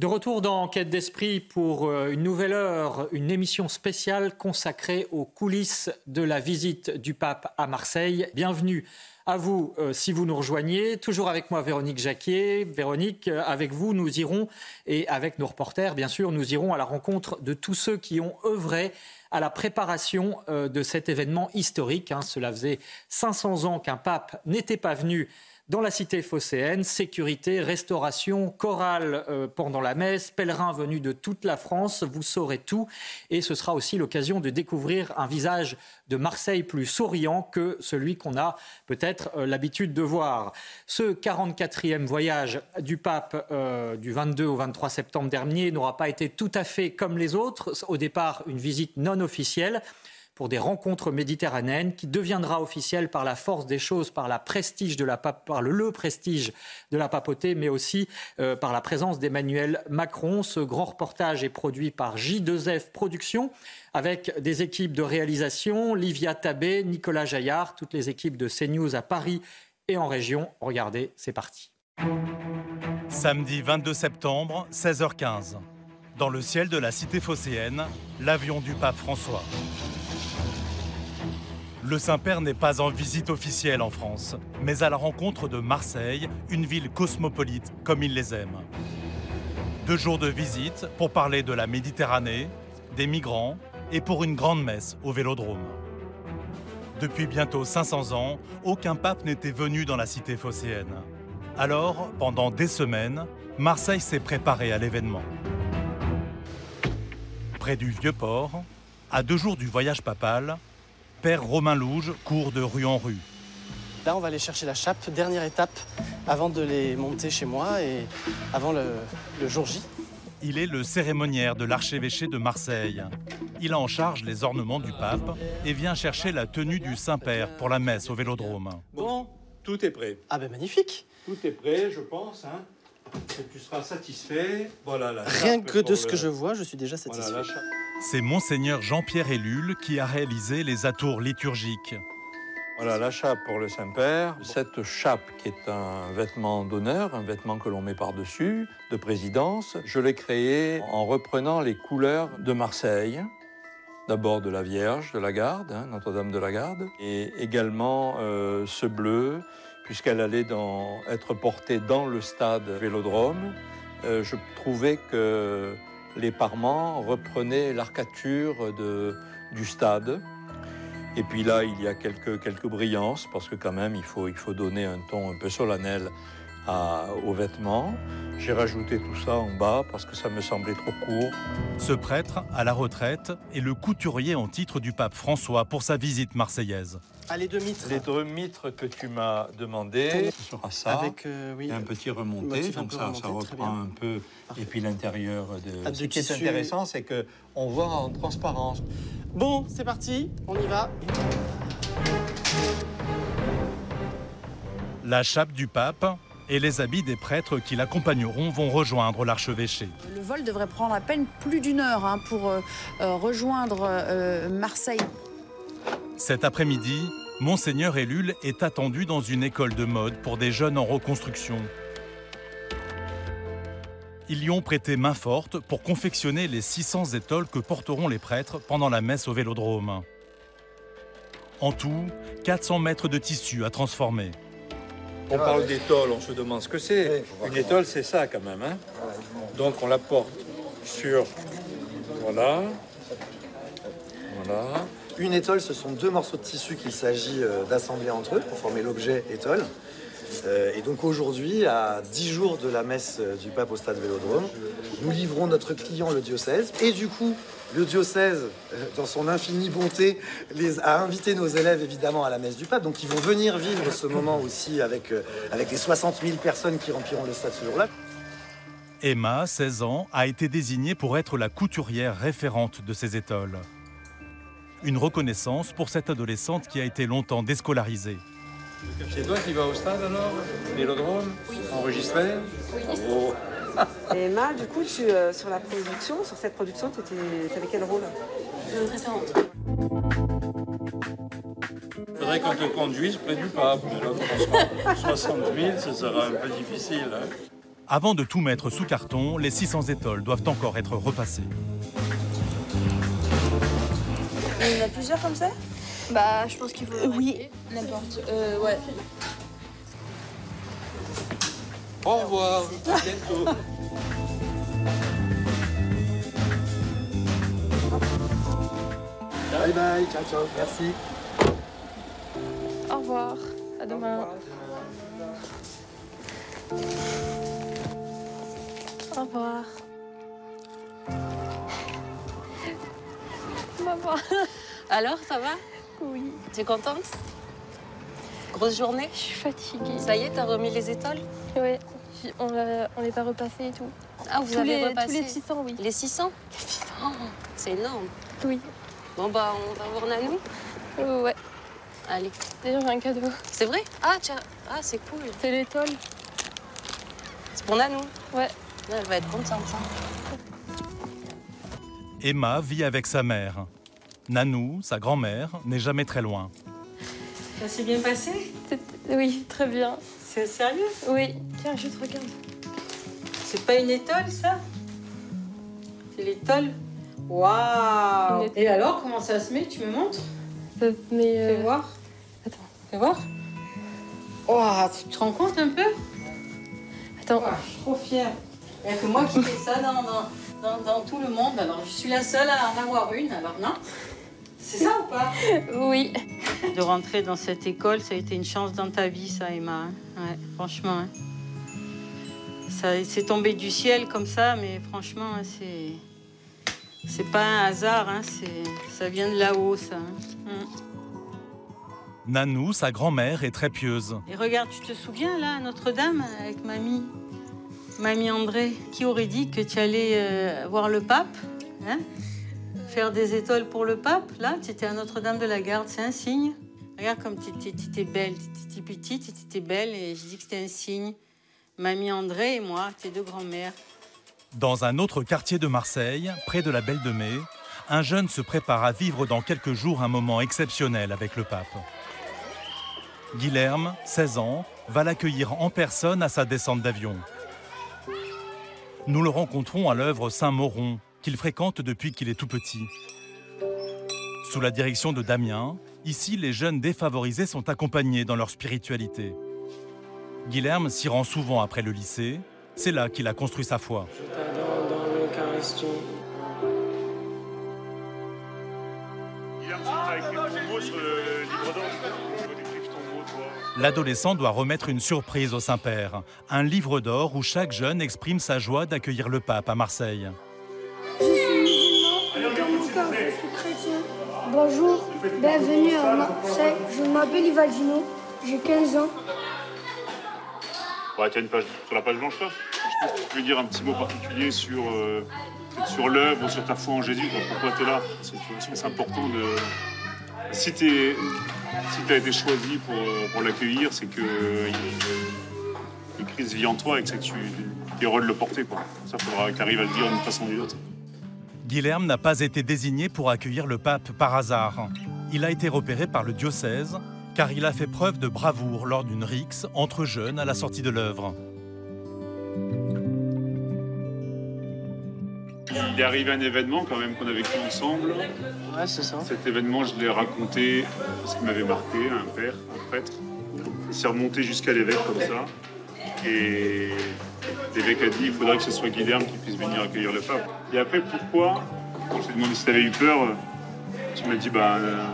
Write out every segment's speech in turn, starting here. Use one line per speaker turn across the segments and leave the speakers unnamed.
De retour dans Quête d'Esprit pour euh, une nouvelle heure, une émission spéciale consacrée aux coulisses de la visite du pape à Marseille. Bienvenue à vous euh, si vous nous rejoignez. Toujours avec moi Véronique Jacquier. Véronique, euh, avec vous, nous irons, et avec nos reporters, bien sûr, nous irons à la rencontre de tous ceux qui ont œuvré à la préparation de cet événement historique. Hein. Cela faisait 500 ans qu'un pape n'était pas venu dans la cité phocéenne, sécurité, restauration, chorale euh, pendant la messe, pèlerins venus de toute la France, vous saurez tout. Et ce sera aussi l'occasion de découvrir un visage de Marseille plus souriant que celui qu'on a peut-être euh, l'habitude de voir. Ce 44e voyage du pape euh, du 22 au 23 septembre dernier n'aura pas été tout à fait comme les autres. Au départ, une visite non officielle pour des rencontres méditerranéennes qui deviendra officielle par la force des choses, par, prestige de la par le, prestige de la papauté, mais aussi euh, par la présence d'Emmanuel Macron. Ce grand reportage est produit par J2F Productions avec des équipes de réalisation, Livia Tabé, Nicolas Jaillard, toutes les équipes de CNews à Paris et en région. Regardez, c'est parti.
Samedi 22 septembre, 16h15. Dans le ciel de la cité phocéenne, l'avion du pape François. Le Saint-Père n'est pas en visite officielle en France, mais à la rencontre de Marseille, une ville cosmopolite comme il les aime. Deux jours de visite pour parler de la Méditerranée, des migrants et pour une grande messe au Vélodrome. Depuis bientôt 500 ans, aucun pape n'était venu dans la cité phocéenne. Alors, pendant des semaines, Marseille s'est préparé à l'événement. Près du Vieux-Port, à deux jours du voyage papal, Père Romain Louge court de rue en rue.
Là, on va aller chercher la chape, dernière étape avant de les monter chez moi et avant le, jour J.
Il est le cérémoniaire de l'archevêché de Marseille. Il a en charge les ornements du pape et vient chercher la tenue du Saint-Père pour la messe au Vélodrome.
Bon, tout est prêt.
Ah ben magnifique.
Tout est prêt, je pense. Hein. tu seras satisfait. Voilà la
Rien que de ce que je vois, je suis déjà satisfait.
C'est Monseigneur Jean-Pierre Ellul qui a réalisé les atours liturgiques.
Voilà la chape pour le Saint-Père. Cette chape qui est un vêtement d'honneur, un vêtement que l'on met par-dessus, de présidence, je l'ai créé en reprenant les couleurs de Marseille. D'abord de la Vierge de la Garde, hein, Notre-Dame de la Garde, et également euh, ce bleu, puisqu'elle allait être portée dans le stade Vélodrome. Euh, je trouvais que les parements reprenaient l'arcature du stade. Et puis là, il y a quelques, quelques brillances, parce que quand même, il faut, il faut donner un ton un peu solennel aux vêtements. J'ai rajouté tout ça en bas parce que ça me semblait trop court.
Ce prêtre, à la retraite, est le couturier en titre du pape François pour sa visite marseillaise.
Ah, les deux mitres.
Les deux mitres que tu m'as demandé, ce sera ça.
Avec euh, oui,
un petit remonté, donc ça, ça reprend un peu. Et puis l'intérieur de.
Ah,
ce qui est intéressant, c'est que on voit en transparence.
Bon, c'est parti, on y va.
La chape du pape et les habits des prêtres qui l'accompagneront vont rejoindre l'archevêché.
Le vol devrait prendre à peine plus d'une heure hein, pour euh, euh, rejoindre Marseille.
Cet après-midi, Monseigneur Ellul est attendu dans une école de mode pour des jeunes en reconstruction. Ils y ont prêté main forte pour confectionner les 600 étoiles que porteront les prêtres pendant la messe au Vélodrome. En tout, 400 mètres de tissu à transformer.
On parle d'étole, on se demande ce que c'est. Une étole, c'est ça quand même. Hein. Donc on la porte sur... Voilà.
Voilà. Une étole, ce sont deux morceaux de tissu qu'il s'agit euh, d'assembler entre eux pour former l'objet étole. Euh, et donc aujourd'hui, à 10 jours de la messe euh, du pape au stade Vélodrome, nous livrons notre client, le diocèse. Et du coup, le diocèse, dans son infinie bonté, les a invité nos élèves évidemment à la messe du pape. Donc ils vont venir vivre ce moment aussi avec, avec les 60 000 personnes qui rempliront le stade ce jour-là.
Emma, 16 ans, a été désignée pour être la couturière référente de ces étoiles. Une reconnaissance pour cette adolescente qui a été longtemps déscolarisée.
C'est toi qui vas au stade alors Vélodrome Enregistré Bravo.
Et Emma, du coup, tu, euh, sur la production, sur cette production, tu avais quel rôle?
Référente.
Faudrait qu'on te conduise près du pape, mais là, franchement, 60 000, ce sera un peu difficile. hein.
Avant de tout mettre sous carton, les 600 étoiles doivent encore être repassées.
Plusieurs comme ça Bah, je pense qu'il faut.
oui.
N'importe. Euh, ouais.
Au revoir, à bientôt.
Bye bye, ciao ciao, merci.
Au revoir. À demain. Au revoir. Maman.
Alors, ça va?
Oui,
Tu es contente? Grosse journée?
Je suis fatiguée.
Ça y est, t'as remis les étoiles?
Ouais, j- on, les a repassés et tout.
Ah, vous
tous,
avez
les,
repassé
tous les 600, oui.
Les 600 Oh, c'est énorme.
Oui.
Bon, bah, on va voir Nanou.
Euh, ouais.
Allez.
D'ailleurs, j'ai un cadeau.
C'est vrai? Ah, tiens. Ah, c'est cool.
C'est l'étoile.
C'est pour Nanou.
Ouais.
Elle va être contente. hein.
Emma vit avec sa mère. Nanou, sa grand-mère, n'est jamais très loin.
Ça s'est bien passé?
Oui, très bien.
C'est sérieux?
Oui. Tiens, juste regarde.
C'est pas une étoile, ça? C'est l'étoile Waouh. Et alors, comment ça se met? Tu me montres?
Ça se met, euh,
Fais voir.
Attends.
Fais voir. Waouh, tu te rends compte un peu?
Attends.
Ouah, Je suis trop fière. Il n'y a que moi qui fais ça dans, dans, dans, dans tout le monde. Alors, je suis la seule à en avoir une, alors non? C'est ça ou pas
Oui.
De rentrer dans cette école, ça a été une chance dans ta vie, ça, Emma. hein. Ouais, franchement. hein. Ça, c'est tombé du ciel comme ça, mais franchement, hein, c'est. C'est pas un hasard, hein, c'est, ça vient de là-haut, ça. Mm.
Nanou, sa grand-mère, est très pieuse.
Et regarde, tu te souviens là, à Notre-Dame, avec mamie, mamie André, qui aurait dit que tu allais euh, voir le pape, hein? Faire des étoiles pour le pape Là, tu étais à Notre-Dame de la Garde, c'est un signe. Regarde comme tu étais belle, tu étais petite, tu étais belle, et je dis que c'était un signe. Mamie André et moi, tes deux grands-mères.
Dans un autre quartier de Marseille, près de la Belle de Mai, un jeune se prépare à vivre dans quelques jours un moment exceptionnel avec le pape. Guilherme, 16 ans, va l'accueillir en personne à sa descente d'avion. Nous le rencontrons à l'œuvre Saint-Mauron, qu'il fréquente depuis qu'il est tout petit. Sous la direction de Damien, ici les jeunes défavorisés sont accompagnés dans leur spiritualité. Guilherme s'y rend souvent après le lycée, c'est là qu'il a construit sa foi.
Je dans l'Eucharistie.
L'adolescent doit remettre une surprise au Saint-Père, un livre d'or où chaque jeune exprime sa joie d'accueillir le pape à Marseille.
Je suis musulman, dans mon cœur, je suis chrétien. Bonjour, bienvenue à Marseille. Je m'appelle Ivaldino, j'ai 15 ans.
Ouais, tu as une page sur la page blanche là? Je pense que tu peux dire un petit mot particulier sur, euh, sur l'œuvre, sur ta foi en Jésus, quoi, pourquoi tu es là? Parce que je pense que c'est important de. Si tu si as été choisi pour, pour l'accueillir, c'est que, euh, que Christ vit en toi et que c'est que tu es heureux de le porter. Quoi. Ça, il faudra que tu arrives à le dire d'une façon ou d'une autre.
Guilherme n'a pas été désigné pour accueillir le pape par hasard. Il a été repéré par le diocèse car il a fait preuve de bravoure lors d'une rixe entre jeunes à la sortie de l'œuvre.
Il est arrivé un événement quand même qu'on a vécu ensemble.
Ouais, c'est ça.
Cet événement, je l'ai raconté parce qu'il m'avait marqué, un père, un prêtre. Il s'est remonté jusqu'à l'évêque comme ça. Et l'évêque a dit il faudrait que ce soit Guilherme qui puisse venir accueillir le pape. Et après, pourquoi Quand je t'ai demandé si tu avais eu peur, tu m'as dit bah euh,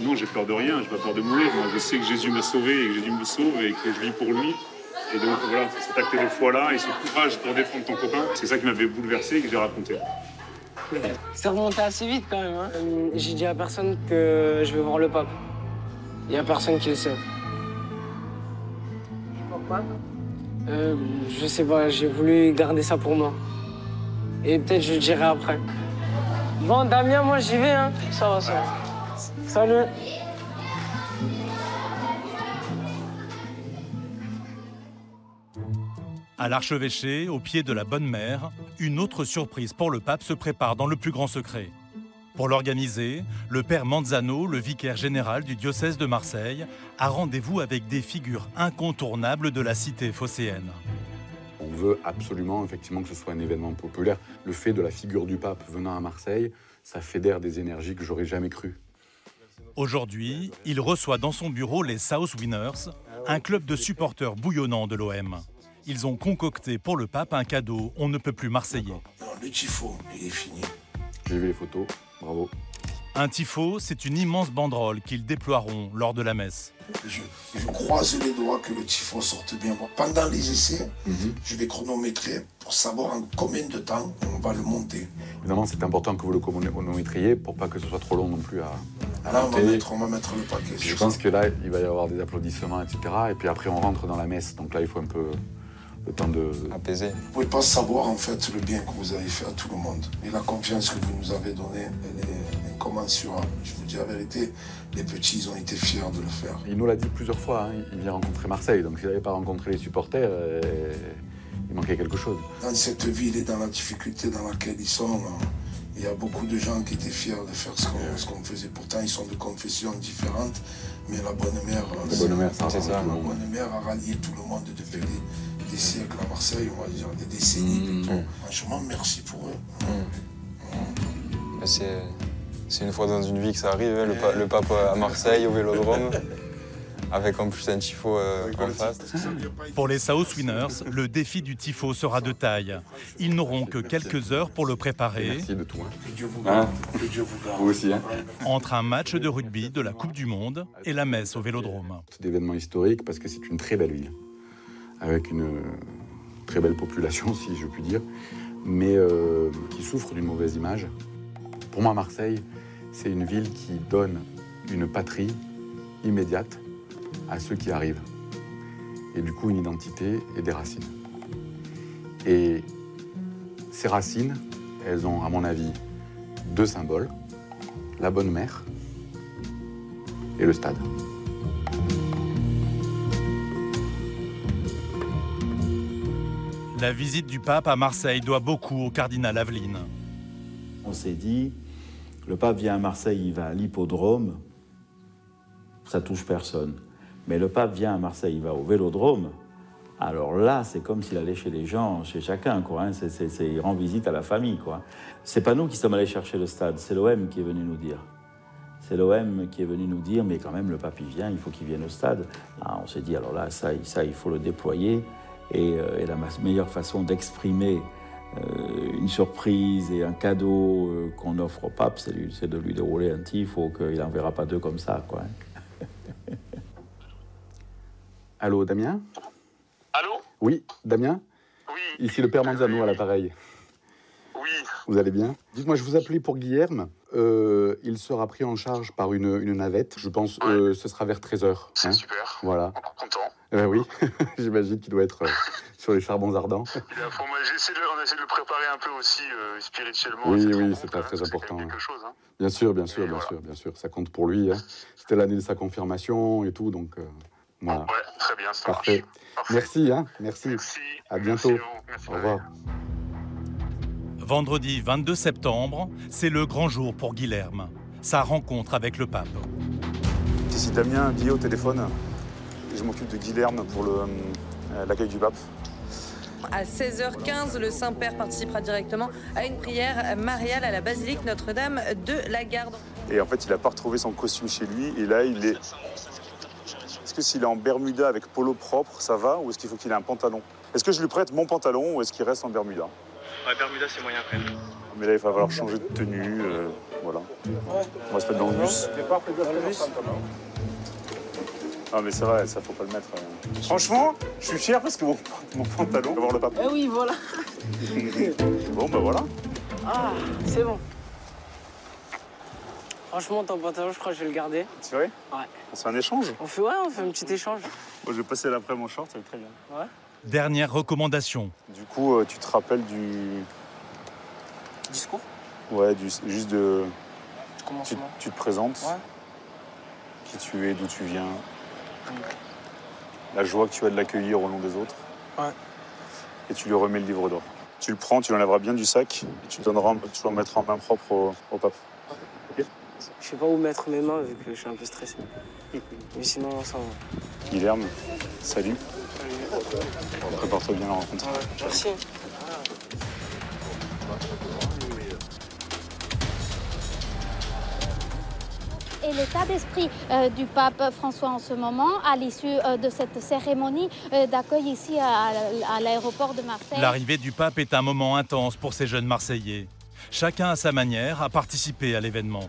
non, j'ai peur de rien, j'ai pas peur de mourir. Moi, je sais que Jésus m'a sauvé et que Jésus me sauve et que je vis pour lui. Et donc voilà, c'est cet acte de foi-là et ce courage pour défendre ton copain, c'est ça qui m'avait bouleversé et que j'ai raconté.
C'est remonté assez vite quand même. Hein. Euh, J'ai dit à personne que je vais voir le pape. Il n'y a personne qui le sait.
Pourquoi
Euh, je sais pas, j'ai voulu garder ça pour moi. Et peut-être je le dirai après. Bon, Damien, moi j'y vais, hein. Ça va, ça va. Salut.
À l'archevêché, au pied de la Bonne Mère, une autre surprise pour le pape se prépare dans le plus grand secret. Pour l'organiser, le père Manzano, le vicaire général du diocèse de Marseille, a rendez-vous avec des figures incontournables de la cité phocéenne.
On veut absolument effectivement que ce soit un événement populaire. Le fait de la figure du pape venant à Marseille, ça fédère des énergies que j'aurais jamais crues.
Aujourd'hui, il reçoit dans son bureau les South Winners, un club de supporters bouillonnants de l'OM. Ils ont concocté pour le pape un cadeau on ne peut plus marseillais.
Le tifo, il est fini.
J'ai vu les photos, bravo.
Un tifo, c'est une immense banderole qu'ils déploieront lors de la messe.
Je, je croise les doigts que le tifo sorte bien. Pendant les essais, je vais chronométrer pour savoir en combien de temps on va le monter.
Évidemment, c'est important que vous le chronométriez pour pas que ce soit trop long non plus à. à
Là, on va, mettre, on va mettre le paquet.
Je pense
ça.
que là, il va y avoir des applaudissements, etc. Et puis après, on rentre dans la messe. Donc là, il faut un peu le temps de.
Apaiser.
Vous pouvez pas savoir en fait le bien que vous avez fait à tout le monde. Et la confiance que vous nous avez donnée, elle est incommensurable. Je vous dis la vérité, les petits, ils ont été fiers de le faire.
Il nous l'a dit plusieurs fois, hein, il vient rencontrer Marseille. Donc s'il n'avait pas rencontré les supporters, euh, il manquait quelque chose.
Dans cette ville et dans la difficulté dans laquelle ils sont, euh, il y a beaucoup de gens qui étaient fiers de faire ce qu'on faisait. Pourtant, ils sont de confessions différentes, mais la bonne mère,
La bonne mère, ça
ça. La
monde.
bonne mère a rallié tout le monde depuis des, siècles à Marseille, on va dire des décennies plutôt. Franchement, merci pour eux.
Mais C'est c'est une fois dans une vie que ça arrive, hein, le, pa- le pape à Marseille, au Vélodrome, avec en plus un tifo euh, en face.
Pour les South Winners, le défi du tifo sera de taille. Ils n'auront que quelques heures pour le préparer.
Merci de tout. hein.
Que Dieu vous
Hein
garde. Que Dieu vous garde.
Vous aussi. Hein.
Entre un match de rugby de la Coupe du Monde et la messe au Vélodrome.
C'est d'événements historiques parce que c'est une très belle ville, avec une euh, très belle population, si je puis dire, mais euh, qui souffre d'une mauvaise image. Pour moi, Marseille, c'est une ville qui donne une patrie immédiate à ceux qui arrivent, et du coup une identité et des racines. Et ces racines, elles ont, à mon avis, deux symboles la bonne mère et le stade.
La visite du pape à Marseille doit beaucoup au cardinal Aveline.
On s'est dit, le pape vient à Marseille, il va à l'hippodrome, ça touche personne. Mais le pape vient à Marseille, il va au vélodrome. Alors là, c'est comme s'il allait chez les gens, chez chacun, quoi. hein. C'est- c'est- il rend visite à la famille, quoi. C'est pas nous qui sommes allés chercher le stade, c'est l'OM qui est venu nous dire. C'est l'OM qui est venu nous dire, mais quand même, le pape, il vient, il faut qu'il vienne au stade. Ah, on s'est dit, alors là, ça, ça, il faut le déployer. Et, euh, et la ma- meilleure façon d'exprimer euh, une surprise et un cadeau euh, qu'on offre au pape, c'est, de lui dérouler un tifo, qu'il n'en verra pas deux comme ça, quoi. hein.
Allô, Damien?
Allô?
Oui, Damien?
Oui.
Ici le père Manzano à l'appareil.
Oui.
Vous allez bien? Dites-moi, je vous appelais pour Guilherme. Euh, il sera pris en charge par une, une navette. Je pense que ce sera vers 13h.
C'est super.
Voilà.
Content.
Euh, oui, j'imagine qu'il doit être euh, sur les charbons ardents.
De- on essaie de le préparer un peu aussi euh, spirituellement.
Oui, oui, c'est pas
hein,
très important.
même quelque chose. hein.
Bien sûr, bien sûr, bien sûr, bien sûr. Ça compte pour lui. hein. C'était l'année de sa confirmation et tout, donc euh, voilà.
Ouais, très bien, ça
Parfait.
marche.
Merci, hein, merci. À bientôt. Au revoir.
Vendredi 22 septembre, c'est le grand jour pour Guilherme. Sa rencontre avec le pape.
Ici Damien, Guy au téléphone. Je m'occupe de Guilherme pour euh, l'accueil du pape.
À 16h15, le Saint-Père participera directement à une prière mariale à la basilique Notre-Dame de la Garde.
Et en fait, il n'a pas retrouvé son costume chez lui. Et là, il est. Est-ce que s'il est en Bermuda avec polo propre, ça va Ou est-ce qu'il faut qu'il ait un pantalon? Est-ce que je lui prête mon pantalon ou est-ce qu'il reste en Bermuda?
Ouais, Bermuda, c'est moyen quand même.
Mais là, il va falloir changer de tenue. euh, voilà. On va se mettre dans le bus. Ah, mais c'est vrai, ça faut pas le mettre. euh. Franchement, je suis fier parce que mon, mon pantalon va voir le pape.
Eh oui, voilà.
Bon, bah voilà.
Ah, c'est bon. Franchement, ton pantalon, je crois que je vais le garder.
C'est vrai?
Ouais.
C'est un échange?
On fait, ouais, on fait un petit échange.
Moi, je vais passer l'après mon short, ça va être très bien.
Ouais.
Dernière recommandation.
Du coup, euh, tu te rappelles du.
Discours?
Ouais, du... juste de.
Du
Tu,
commencement
tu te présentes.
Ouais.
Qui tu es, d'où tu viens. La joie que tu as de l'accueillir au nom des autres.
Ouais.
Et tu lui remets le livre d'or. Tu le prends, tu l'enlèveras bien du sac et tu donneras, tu le remettras en main propre au, au pape. Ok
Je sais pas où mettre mes mains vu que je suis un peu stressé. Mais sinon, ça va.
Guilherme, salut. Prépare-toi bien à la rencontre.
Merci.
Et l'état d'esprit euh, du pape François en ce moment, à l'issue euh, de cette cérémonie euh, d'accueil ici à, à l'aéroport de Marseille.
L'arrivée du pape est un moment intense pour ces jeunes Marseillais. Chacun à sa manière a participé à l'événement.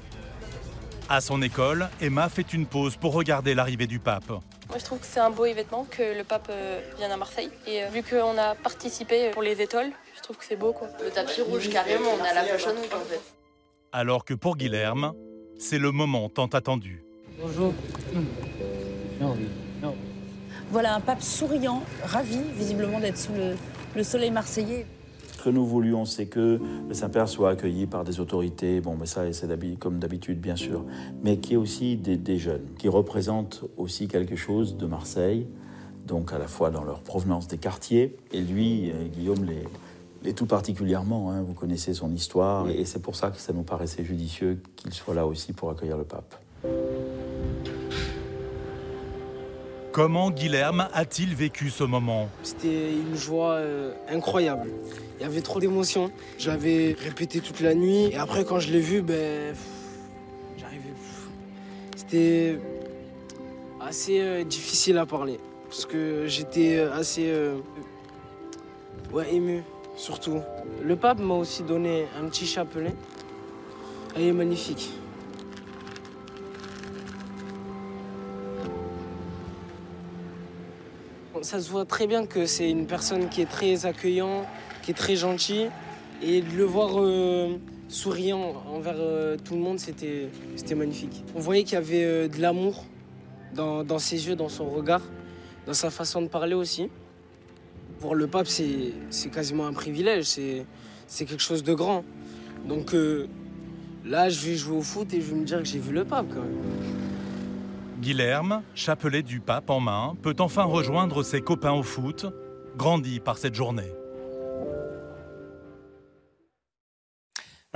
À son école, Emma fait une pause pour regarder l'arrivée du pape.
Moi, je trouve que c'est un beau événement que le pape vienne à Marseille. Et vu qu'on a participé pour les étoiles, je trouve que c'est beau. Quoi.
Le tapis rouge, carrément, on est à la Fashion Week en fait.
Alors que pour Guilherme, c'est le moment tant attendu.
Bonjour.
Voilà un pape souriant, ravi visiblement d'être sous le, le soleil marseillais.
Ce que nous voulions, c'est que le Saint-Père soit accueilli par des autorités, bon, mais ça, c'est comme d'habitude, bien sûr, mais qui est aussi des, des jeunes, qui représentent aussi quelque chose de Marseille, donc à la fois dans leur provenance des quartiers, et lui, euh, Guillaume, les, les tout particulièrement, hein, vous connaissez son histoire, et c'est pour ça que ça nous paraissait judicieux qu'il soit là aussi pour accueillir le pape.
Comment Guilherme a-t-il vécu ce moment?
C'était une joie euh, incroyable. Il y avait trop d'émotions. J'avais répété toute la nuit. Et après, quand je l'ai vu, ben. J'arrivais. C'était assez euh, difficile à parler. Parce que j'étais euh, assez. euh, ouais, ému, surtout. Le pape m'a aussi donné un petit chapelet. Elle est magnifique. Ça se voit très bien que c'est une personne qui est très accueillant, qui est très gentil. Et de le voir euh, souriant envers euh, tout le monde, c'était c'était magnifique. On voyait qu'il y avait euh, de l'amour dans ses yeux, dans son regard, dans sa façon de parler aussi. Voir le pape, c'est quasiment un privilège, c'est c'est quelque chose de grand. Donc euh, là, je vais jouer au foot et je vais me dire que j'ai vu le pape quand même.
Guilherme, chapelet du pape en main, peut enfin rejoindre ses copains au foot, grandi par cette journée.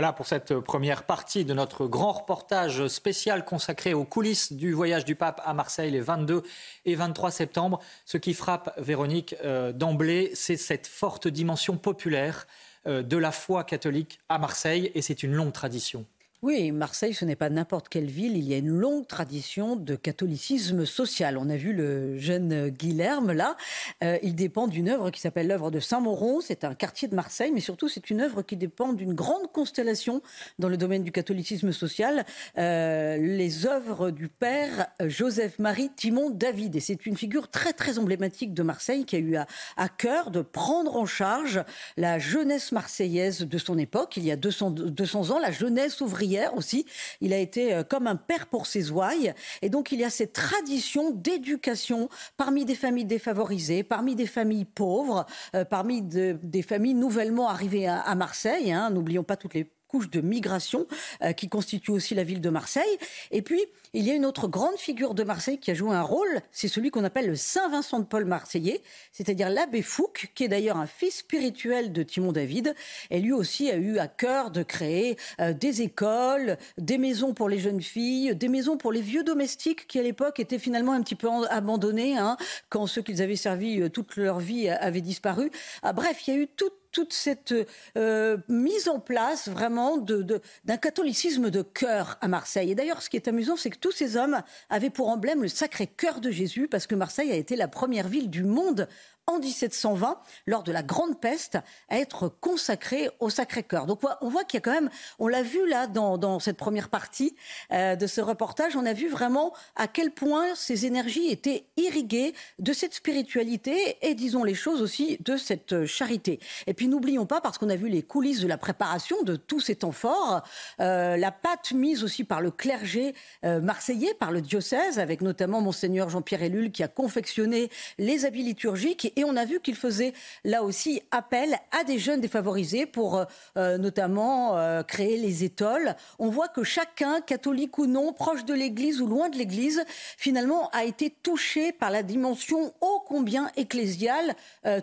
Voilà pour cette première partie de notre grand reportage spécial consacré aux coulisses du voyage du pape à Marseille les 22 et 23 septembre. Ce qui frappe Véronique euh, d'emblée, c'est cette forte dimension populaire euh, de la foi catholique à Marseille et c'est une longue tradition.
Oui, Marseille, ce n'est pas n'importe quelle ville. Il y a une longue tradition de catholicisme social. On a vu le jeune Guilherme là. Euh, il dépend d'une œuvre qui s'appelle l'œuvre de Saint-Mauron. C'est un quartier de Marseille, mais surtout c'est une œuvre qui dépend d'une grande constellation dans le domaine du catholicisme social. Euh, les œuvres du père Joseph-Marie Timon David. Et c'est une figure très très emblématique de Marseille qui a eu à, cœur de prendre en charge la jeunesse marseillaise de son époque. Il y a 200, 200 ans, la jeunesse ouvrière aussi. Il a été euh, comme un père pour ses ouailles. Et donc, il y a cette tradition d'éducation parmi des familles défavorisées, parmi des familles pauvres, euh, parmi de- des familles nouvellement arrivées à, à Marseille. hein. N'oublions pas toutes les couches de migration euh, qui constituent aussi la ville de Marseille. Et puis, il y a une autre grande figure de Marseille qui a joué un rôle, c'est celui qu'on appelle le Saint Vincent de Paul marseillais, c'est-à-dire l'abbé Fouque, qui est d'ailleurs un fils spirituel de Timon David. Et lui aussi a eu à cœur de créer euh, des écoles, des maisons pour les jeunes filles, des maisons pour les vieux domestiques qui à l'époque étaient finalement un petit peu abandonnés, hein, quand ceux qu'ils avaient servi euh, toute leur vie avaient disparu. Ah, bref, il y a eu toute toute cette euh, mise en place vraiment d'un catholicisme de cœur à Marseille. Et d'ailleurs, ce qui est amusant, c'est que tous ces hommes avaient pour emblème le sacré cœur de Jésus, parce que Marseille a été la première ville du monde en 1720, lors de la Grande Peste, à être consacrée au Sacré-Cœur. Donc on voit- qu'il y a quand même, on l'a vu là dans, cette première partie euh, de ce reportage, on a vu vraiment à quel point ces énergies étaient irriguées de cette spiritualité et disons les choses aussi de cette charité. Et puis n'oublions pas, parce qu'on a vu les coulisses de la préparation de tous ces temps forts, euh, la patte mise aussi par le clergé euh, marseillais, par le diocèse, avec notamment monseigneur Jean-Pierre Ellul qui a confectionné les habits liturgiques et Et on a vu qu'il faisait là aussi appel à des jeunes défavorisés pour euh, euh, notamment euh, créer les étoiles. On voit que chacun, catholique ou non, proche de l'Église ou loin de l'Église, finalement a été touché par la dimension ô combien ecclésiale,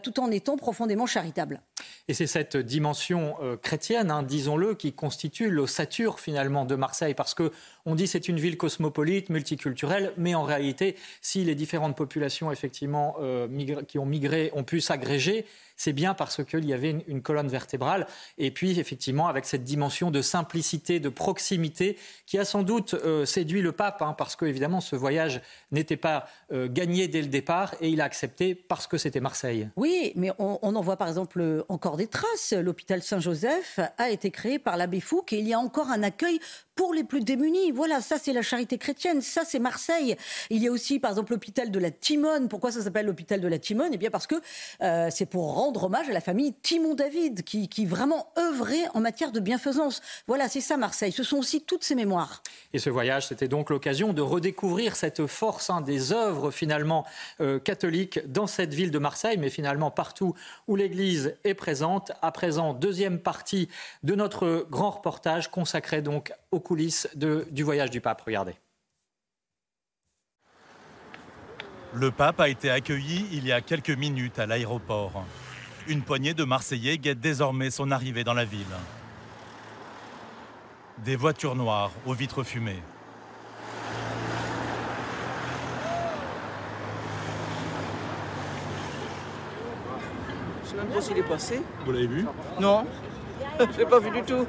tout en étant profondément charitable.
Et c'est cette dimension chrétienne, hein, disons-le, qui constitue l'ossature finalement de Marseille, parce que on dit c'est une ville cosmopolite, multiculturelle, mais en réalité, si les différentes populations effectivement qui ont migré ont pu s'agréger, c'est bien parce qu'il y avait une, colonne vertébrale. Et puis, effectivement, avec cette dimension de simplicité, de proximité, qui a sans doute euh, séduit le pape, hein, parce qu'évidemment, ce voyage n'était pas euh, gagné dès le départ, et il a accepté parce que c'était Marseille.
Oui, mais on, en voit par exemple encore des traces. L'hôpital Saint-Joseph a été créé par l'abbé Fouque, et il y a encore un accueil pour les plus démunis. Voilà, ça c'est la charité chrétienne, ça c'est Marseille. Il y a aussi par exemple l'hôpital de la Timone. Pourquoi ça s'appelle l'hôpital de la Timone? Eh bien parce que euh, c'est pour rendre rendre hommage à la famille Timon-David, qui, qui vraiment œuvrait en matière de bienfaisance. Voilà, c'est ça Marseille. Ce sont aussi toutes ces mémoires.
Et ce voyage, c'était donc l'occasion de redécouvrir cette force hein, des œuvres finalement euh, catholiques dans cette ville de Marseille, mais finalement partout où l'Église est présente. À présent, deuxième partie de notre grand reportage consacré donc aux coulisses de, du voyage du pape. Regardez.
Le pape a été accueilli il y a quelques minutes à l'aéroport. Une poignée de Marseillais guette désormais son arrivée dans la ville. Des voitures noires aux vitres fumées.
Je sais même pas s'il est passé.
Vous l'avez vu?
Non, je l'ai pas vu du tout.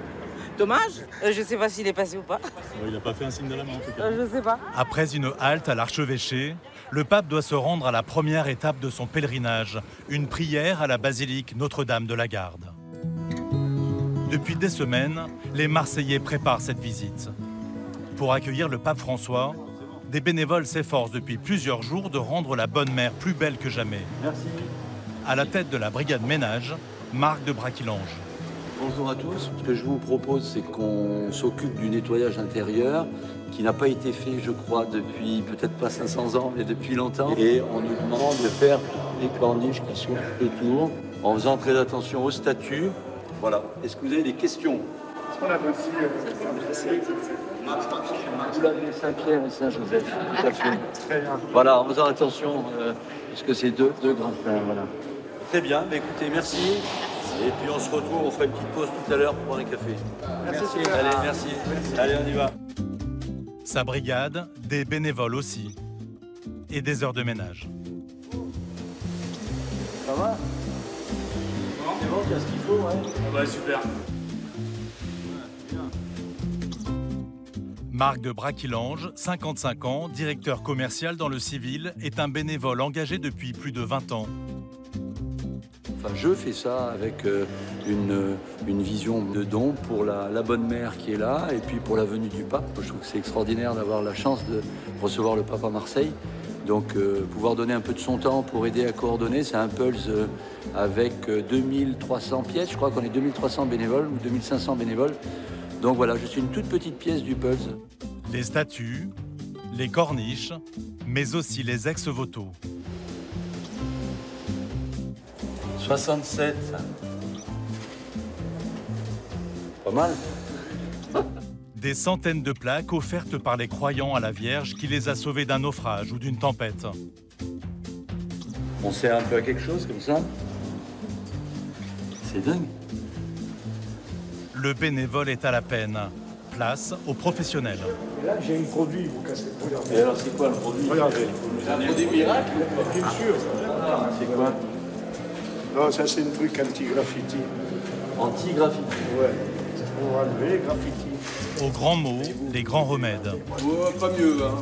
Dommage. Euh, je sais pas s'il est passé ou pas.
il n'a pas fait un signe de la main en tout cas.
Euh, je sais pas.
Après une halte à l'archevêché, le pape doit se rendre à la première étape de son pèlerinage, une prière à la basilique Notre-Dame de la Garde. Depuis des semaines, les Marseillais préparent cette visite. Pour accueillir le pape François, des bénévoles s'efforcent depuis plusieurs jours de rendre la bonne mère plus belle que jamais.
Merci.
À la tête de la brigade ménage, Marc de Braquilange.
Bonjour à tous. Ce que je vous propose, c'est qu'on s'occupe du nettoyage intérieur qui n'a pas été fait, je crois, depuis peut-être pas 500 ans, mais depuis longtemps. Et on nous demande de faire les corniches qui sont autour, en faisant très attention aux statues. Voilà. Est-ce que vous avez des questions? Est-ce qu'on a aussi Vous l'avez Saint-Pierre et Saint-Joseph. Tout à fait. Voilà, en faisant attention, euh, parce que c'est deux, deux grands frères. Voilà. Très bien, mais écoutez, merci. Et puis on se retrouve, on fera une petite pause tout à l'heure pour prendre un café.
Merci.
Allez, merci. Allez, on y va.
Sa brigade, des bénévoles aussi. Et des heures de ménage.
Ça va? C'est bon, tu as ce qu'il faut, ouais
Ouais, super.
Marc de Braquilange, 55 ans, directeur commercial dans le civil, est un bénévole engagé depuis plus de 20 ans.
Enfin, je fais ça avec euh, une, une, vision de don pour la, bonne mère qui est là et puis pour la venue du pape. Je trouve que c'est extraordinaire d'avoir la chance de recevoir le pape à Marseille. Donc euh, pouvoir donner un peu de son temps pour aider à coordonner, c'est un pulse euh, avec 2300 pièces. Je crois qu'on est 2300 bénévoles ou 2500 bénévoles. Donc voilà, je suis une toute petite pièce du pulse.
Les statues, les corniches, mais aussi les ex-voto.
67. Pas mal.
Des centaines de plaques offertes par les croyants à la Vierge qui les a sauvés d'un naufrage ou d'une tempête.
On sert un peu à quelque chose comme ça C'est dingue.
Le bénévole est à la peine. Place aux professionnels.
là, j'ai un produit, vous cassez.
Et alors, c'est quoi le produit?
Regardez.
C'est un produit miracle
Bien sûr.
C'est quoi?
Non, ça c'est un truc anti-graffiti.
Anti-graffiti
Ouais. Pour enlever les graffitis.
Aux grands mots, les grands remèdes.
Oh, pas mieux, hein.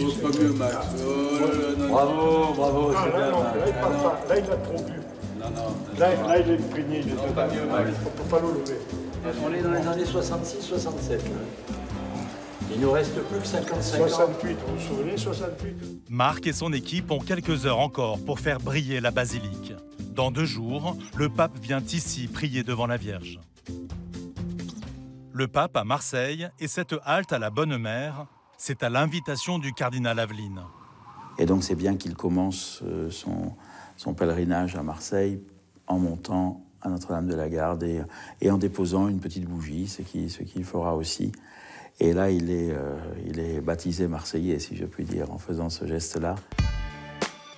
Oh, pas mieux, Max. Oh, là, là, bravo, bravo,
ah,
c'est bien.
Non, là, il parle pas. Là, il a trop bu.
Non, non.
Là, là il est imprégné. Il
est pas mieux, Max.
On peut pas le lever.
On est dans les années 66-67. Il nous reste plus que 55
ans. 68, vous vous souvenez, 68
Marc et son équipe ont quelques heures encore pour faire briller la basilique. Dans deux jours, le pape vient ici prier devant la Vierge. Le pape à Marseille et cette halte à la Bonne Mère, c'est à l'invitation du cardinal Aveline.
Et donc c'est bien qu'il commence euh, son, pèlerinage à Marseille en montant à Notre-Dame de la Garde et, en déposant une petite bougie, ce qu'il ce qu'il fera aussi. Et là, il est, euh, il est baptisé Marseillais, si je puis dire, en faisant ce geste-là.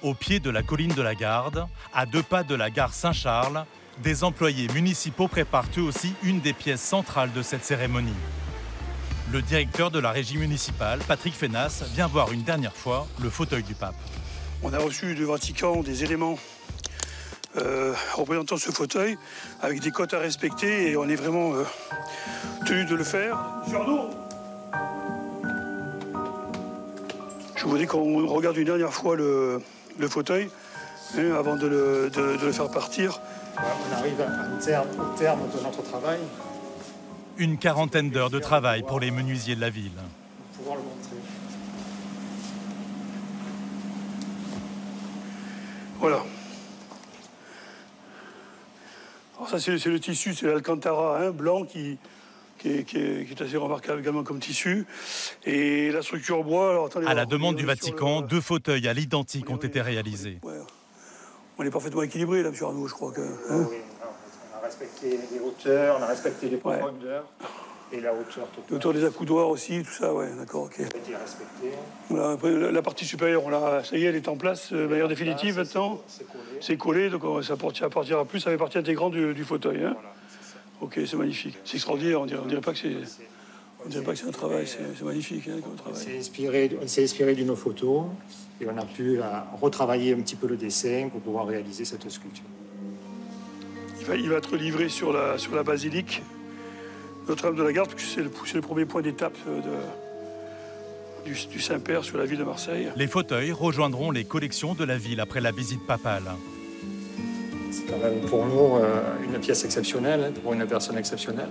Au pied de la colline de la Garde, à deux pas de la gare Saint-Charles, des employés municipaux préparent eux aussi une des pièces centrales de cette cérémonie. Le directeur de la régie municipale, Patrick Fenas, vient voir une dernière fois le fauteuil du pape.
On a reçu du Vatican des éléments euh, représentant ce fauteuil avec des cotes à respecter et on est vraiment euh, tenu de le faire. Je voudrais qu'on regarde une dernière fois le, le fauteuil hein, avant de le, de, de le, faire partir.
On arrive à terme, au terme de notre travail.
Une quarantaine d'heures de travail pour les menuisiers de la ville.
Pouvoir le montrer.
Voilà. Alors ça c'est le tissu, c'est l'alcantara hein, blanc qui, qui est, qui, est, qui est, assez remarquable également comme tissu. Et la structure bois. Alors, attendez,
à la demande du Vatican, le... deux fauteuils à l'identique ont été réalisés.
Ouais. On est parfaitement équilibré là, M. Arnaud, je crois que. Hein
oui, on a respecté les hauteurs, on a respecté les profondeurs. Et la hauteur totale.
L'auteur des accoudoirs aussi, tout ça, ouais, d'accord, ok.
Respecté.
Voilà, après, la, la, partie supérieure, on l'a, ça y est, elle est en place de manière définitive maintenant.
C'est collé.
Donc ça partira plus, ça fait partie intégrante du, du fauteuil. Hein. Voilà. Ok, c'est magnifique. C'est extraordinaire, on dirait, on dirait pas que c'est. On dirait pas que c'est un travail, c'est magnifique hein, comme travail.
On s'est inspiré, nos photos et on a pu uh, retravailler un petit peu le dessin pour pouvoir réaliser cette sculpture.
Il va, il va être livré sur la, sur la basilique Notre-Dame de la Garde, puisque c'est le, le, premier point d'étape du, du Saint-Père sur la ville de Marseille.
Les fauteuils rejoindront les collections de la ville après la visite papale.
C'est quand même pour nous euh, une pièce exceptionnelle, pour une personne exceptionnelle.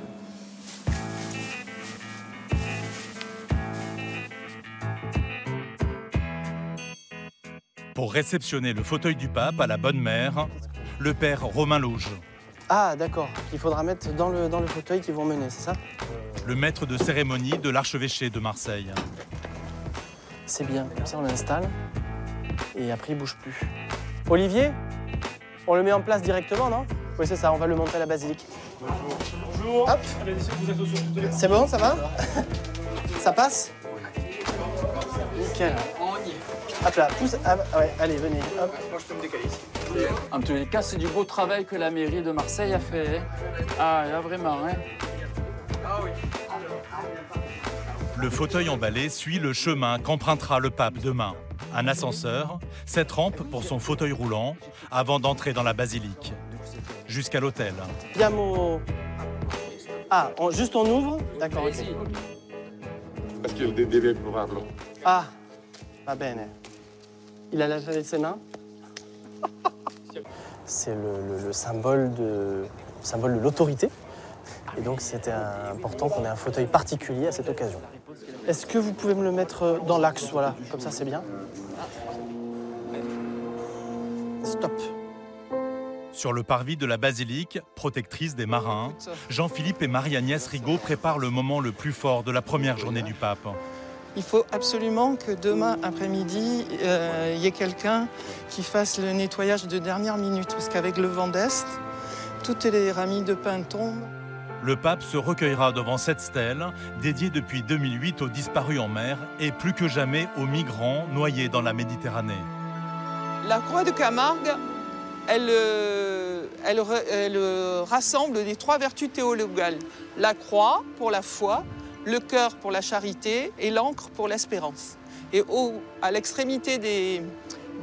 Pour réceptionner le fauteuil du pape à la Bonne Mère, le père Romain Lauge.
Ah, d'accord. Il faudra mettre dans le, dans le fauteuil qu'ils vont mener, c'est ça?
Le maître de cérémonie de l'archevêché de Marseille.
C'est bien, comme ça on l'installe. Et après, il bouge plus. Olivier? On le met en place directement, non? Oui, c'est ça, on va le monter à la basilique.
Bonjour.
Hop. C'est bon, ça va? Ça passe? Nickel. Hop là, pousse. Ah, ouais, allez, venez. Hop.
Moi, je peux me décaler ici.
En tous les cas, c'est du beau travail que la mairie de Marseille a fait. Hein. Ah, là, vraiment. Hein.
Ah oui.
Le fauteuil emballé suit le chemin qu'empruntera le pape demain. Un ascenseur, cette rampe pour son fauteuil roulant, avant d'entrer dans la basilique. Jusqu'à l'hôtel.
Diamo. Ah, on, juste on ouvre D'accord, ok.
Parce qu'il deve provarlo.
Ah, va bene. Il a lavé ses mains C'est le, le, le, symbole de, le symbole de l'autorité. Et donc c'était important qu'on ait un fauteuil particulier à cette occasion. Est-ce que vous pouvez me le mettre dans l'axe Voilà, comme ça c'est bien? Stop.
Sur le parvis de la basilique, protectrice des marins, Jean-Philippe et Marie-Agnès Rigaud préparent le moment le plus fort de la première journée du pape.
Il faut absolument que demain après-midi, il euh, y ait quelqu'un qui fasse le nettoyage de dernière minute, parce qu'avec le vent d'Est, toutes les ramies de pin tombent.
Le pape se recueillera devant cette stèle, dédiée depuis 2008 aux disparus en mer et plus que jamais aux migrants noyés dans la Méditerranée.
La croix de Camargue, elle, euh, elle rassemble les trois vertus théologales. La croix pour la foi, le cœur pour la charité et l'encre pour l'espérance. Et à l'extrémité des,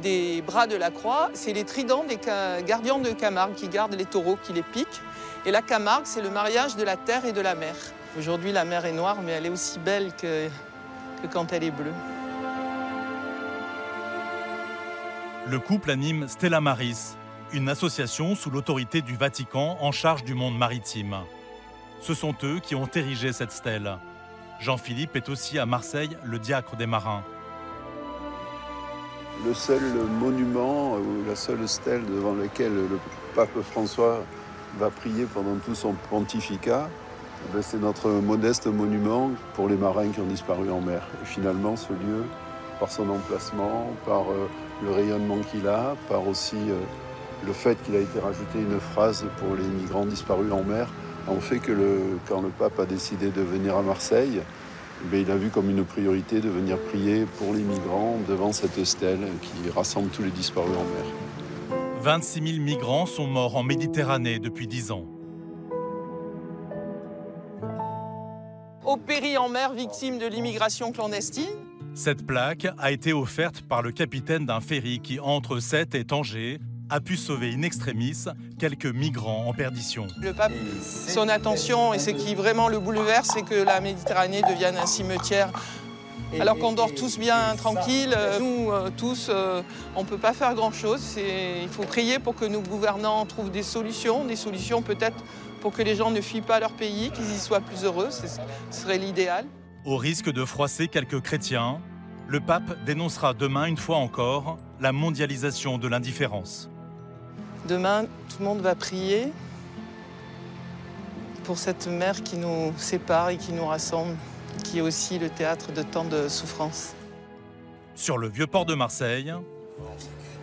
des, bras de la croix, c'est les tridents des gardiens de Camargue qui gardent les taureaux, qui les piquent. Et la Camargue, c'est le mariage de la terre et de la mer. Aujourd'hui, la mer est noire, mais elle est aussi belle que, que quand elle est bleue.
Le couple anime Stella Maris, une association sous l'autorité du Vatican en charge du monde maritime. Ce sont eux qui ont érigé cette stèle. Jean-Philippe est aussi à Marseille le diacre des marins.
Le seul monument ou la seule stèle devant laquelle le pape François va prier pendant tout son pontificat, c'est notre modeste monument pour les marins qui ont disparu en mer. Et finalement, ce lieu
par son emplacement, par euh, le rayonnement qu'il a, par aussi euh, le fait qu'il a été rajouté une phrase pour les migrants disparus en mer, ont fait que quand le pape a décidé de venir à Marseille, ben, il a vu comme une priorité de venir prier pour les migrants devant cette stèle qui rassemble tous les disparus en mer.
26 000 migrants sont morts en Méditerranée depuis 10 ans.
Au péri en mer, victime de l'immigration clandestine.
Cette plaque a été offerte par le capitaine d'un ferry qui, entre Sète et Tanger, a pu sauver in extremis quelques migrants en perdition.
Le pape, son attention, et ce qui vraiment le bouleverse, c'est que la Méditerranée devienne un cimetière. Alors qu'on dort tous bien tranquilles, nous euh, tous, euh, on ne peut pas faire grand-chose. Il faut prier pour que nos gouvernants trouvent des solutions, des solutions peut-être pour que les gens ne fuient pas leur pays, qu'ils y soient plus heureux, ce serait l'idéal.
Au risque de froisser quelques chrétiens, le pape dénoncera demain une fois encore la mondialisation de l'indifférence.
Demain, tout le monde va prier pour cette mer qui nous sépare et qui nous rassemble, qui est aussi le théâtre de tant de souffrances.
Sur le vieux port de Marseille,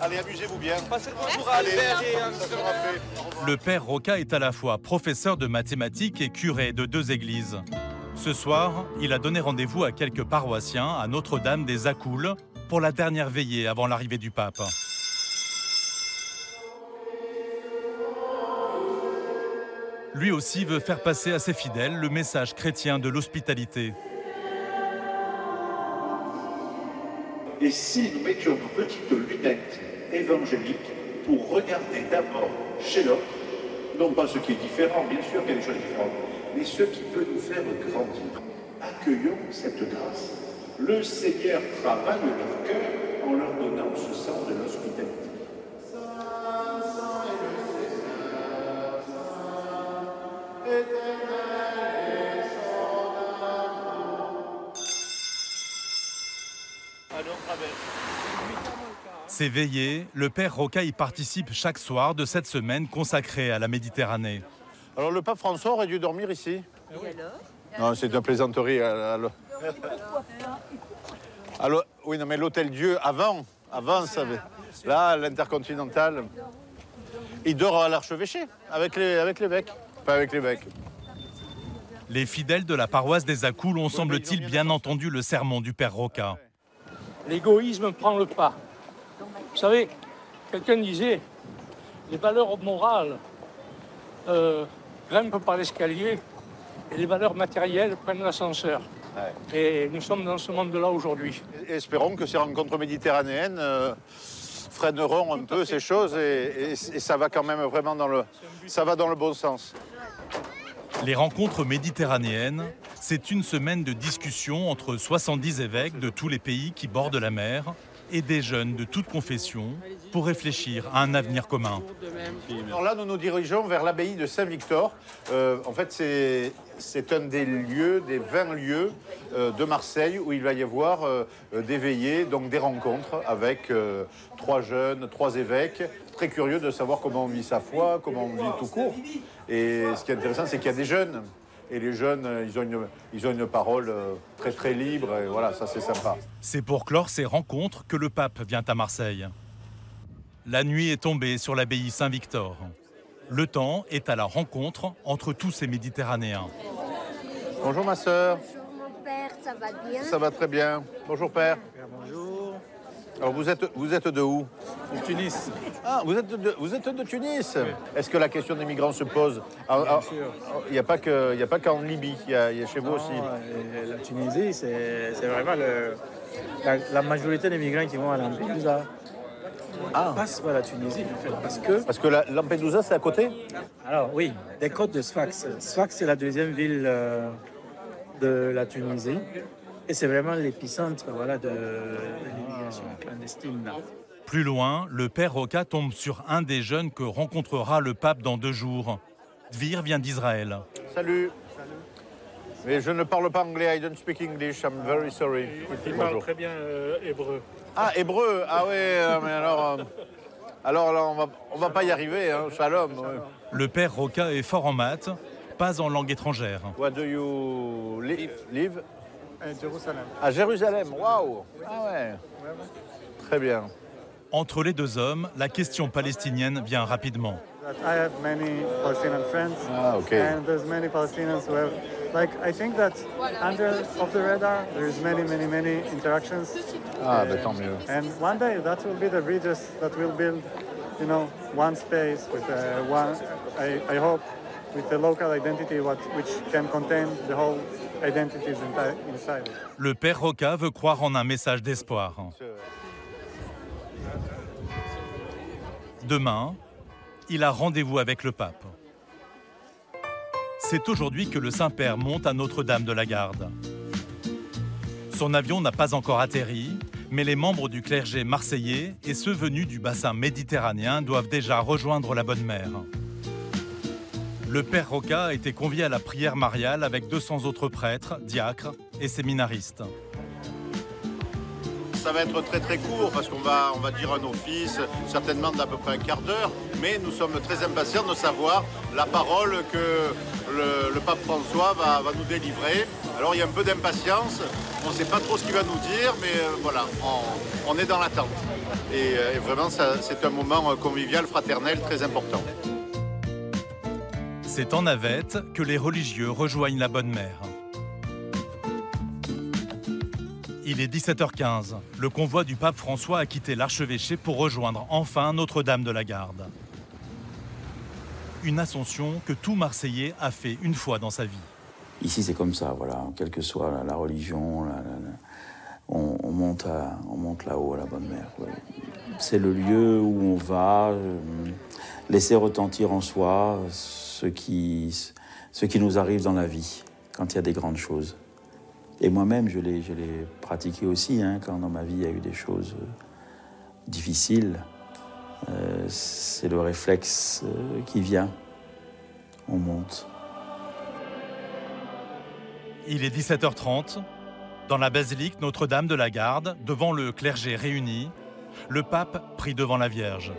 Allez, amusez-vous bien.
Passez le bonjour à Albert
le père Roca est à la fois professeur de mathématiques et curé de deux églises. Ce soir, il a donné rendez-vous à quelques paroissiens à Notre-Dame des Accoules pour la dernière veillée avant l'arrivée du pape. Lui aussi veut faire passer à ses fidèles le message chrétien de l'hospitalité.
Et si nous mettions nos petites lunettes évangéliques pour regarder d'abord chez l'autre, non pas ce qui est différent, bien sûr qu'il y a des choses mais ce qui peut nous faire grandir. Accueillons cette grâce. Le Seigneur travaille leur cœur en leur donnant ce sens de l'hospitalité.
Ces veillées, le père Roca y participe chaque soir de cette semaine consacrée à la Méditerranée.
Alors le pape François aurait dû dormir ici
Et alors
Non, c'est une plaisanterie. Alors, alors, oui, non, mais l'hôtel Dieu, avant, avant, ça avait- là, l'intercontinental, il dort à l'archevêché, avec les- avec l'évêque. Enfin, avec l'évêque.
Les fidèles de la paroisse des Accoules ont, semble-t-il, bien entendu le sermon du père Roca.
L'égoïsme prend le pas. Vous savez, quelqu'un disait, les valeurs morales euh, grimpent par l'escalier et les valeurs matérielles prennent l'ascenseur. Et nous sommes dans ce monde-là aujourd'hui.
Espérons que ces rencontres méditerranéennes euh, freineront un peu ces choses et, et- et ça va quand même vraiment dans le, ça va dans le bon sens.
Les rencontres méditerranéennes, c'est une semaine de discussion entre 70 évêques de tous les pays qui bordent la mer et des jeunes de toutes confessions pour réfléchir à un avenir commun.
Alors là, nous nous dirigeons vers l'abbaye de Saint-Victor. Euh, en fait, c'est, un des lieux, des 20 lieux euh, de Marseille où il va y avoir euh, des veillées, donc des rencontres avec trois jeunes, trois évêques. Très curieux de savoir comment on vit sa foi, comment on vit tout court. Et ce qui est intéressant, c'est qu'il y a des jeunes. Et les jeunes, euh, ils ont une, ils ont une parole euh, très très libre. Et voilà, ça c'est sympa.
C'est pour clore ces rencontres que le pape vient à Marseille. La nuit est tombée sur l'abbaye Saint-Victor. Le temps est à la rencontre entre tous ces Méditerranéens.
Bonjour ma sœur,
Mon père, ça va bien?
Ça va très bien. Bonjour père.
Bonjour.
Alors vous êtes, vous êtes de où?
De Tunis.
Ah, vous êtes de, vous êtes de Tunis Est-ce que la question des migrants se pose? Ah, ah, Il n'y a pas qu'en Libye, il y, a il y a chez vous aussi.
euh, La Tunisie, c'est vraiment le- la, la majorité des migrants qui vont à Lampedusa. Passent par la Tunisie, en fait, parce que...
Parce que la- Lampedusa, c'est à côté?
Alors, oui, des côtes de Sfax. Sfax, c'est la deuxième ville euh, de la Tunisie. Et c'est vraiment l'épicentre voilà, de, de l'immigration clandestine. Là.
Plus loin, le père Roca tombe sur un des jeunes que rencontrera le pape dans deux jours. Dvir vient d'Israël.
Salut. Mais je ne parle pas anglais, I don't speak English, I'm very sorry.
Il parle très bien euh, hébreu.
Ah, hébreu Ah ouais, euh, mais alors... euh, alors là, on va, on va pas y arriver, hein, shalom. ouais.
Le père Roca est fort en maths, pas en langue étrangère.
What do you li- live?
Jérusalem.
À Jérusalem, waouh Ah ouais. Très bien.
Entre les deux hommes, la question palestinienne vient rapidement.
I have many Palestinian friends,
Ah, okay.
and there's many Palestinians who have, like, I think that under of the radar, there's many, many, many interactions.
Ah, ben, tant mieux.
And one day, that will be the bridges that will build, you know, one space with uh, one, I, I hope, with a local identity what, which can contain the whole
Le père Roca veut croire en un message d'espoir. Demain, il a rendez-vous avec le pape. C'est aujourd'hui que le Saint-Père monte à Notre-Dame de la Garde. Son avion n'a pas encore atterri, mais les membres du clergé marseillais et ceux venus du bassin méditerranéen doivent déjà rejoindre la Bonne Mère. Le père Roca a été convié à la prière mariale avec 200 autres prêtres, diacres et séminaristes.
Ça va être très très court parce qu'on va, dire un office, certainement d'à peu près un quart d'heure, mais nous sommes très impatients de savoir la parole que le, pape François va, nous délivrer. Alors il y a un peu d'impatience, on ne sait pas trop ce qu'il va nous dire, mais euh, voilà, on, est dans l'attente. Et, euh, vraiment, c'est un moment convivial, fraternel, très important.
C'est en navette que les religieux rejoignent la Bonne Mère. Il est 17h15. Le convoi du pape François a quitté l'archevêché pour rejoindre enfin Notre-Dame de la Garde. Une ascension que tout Marseillais a fait une fois dans sa vie.
Ici, c'est comme ça, voilà, quelle que soit la, religion, on, on monte monte là-haut à la Bonne Mère. C'est le lieu où on va euh, laisser retentir en soi ce qui, nous arrive dans la vie, quand il y a des grandes choses. Et moi-même, je l'ai je l'ai pratiqué aussi, hein, quand dans ma vie il y a eu des choses euh, difficiles. Euh, c'est le réflexe euh, qui vient. On monte.
Il est 17h30. Dans la basilique Notre-Dame de la Garde, devant le clergé réuni, le pape prie devant la Vierge.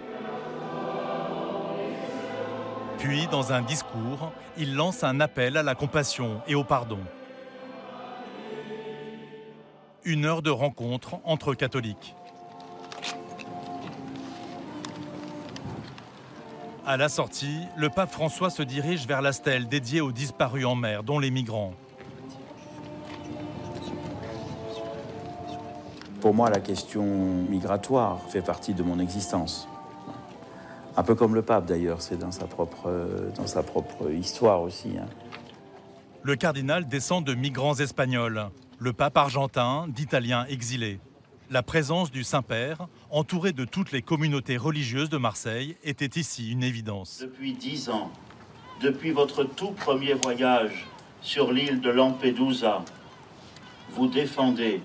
Puis, dans un discours, il lance un appel à la compassion et au pardon. Une heure de rencontre entre catholiques. À la sortie, le pape François se dirige vers la stèle dédiée aux disparus en mer, dont les migrants.
Pour moi, la question migratoire fait partie de mon existence. Un peu comme le pape d'ailleurs, c'est dans sa propre, dans sa propre histoire aussi. hein.
Le cardinal descend de migrants espagnols, le pape argentin d'Italiens exilés. La présence du Saint-Père, entouré de toutes les communautés religieuses de Marseille, était ici une évidence.
Depuis dix ans, depuis votre tout premier voyage sur l'île de Lampedusa, vous défendez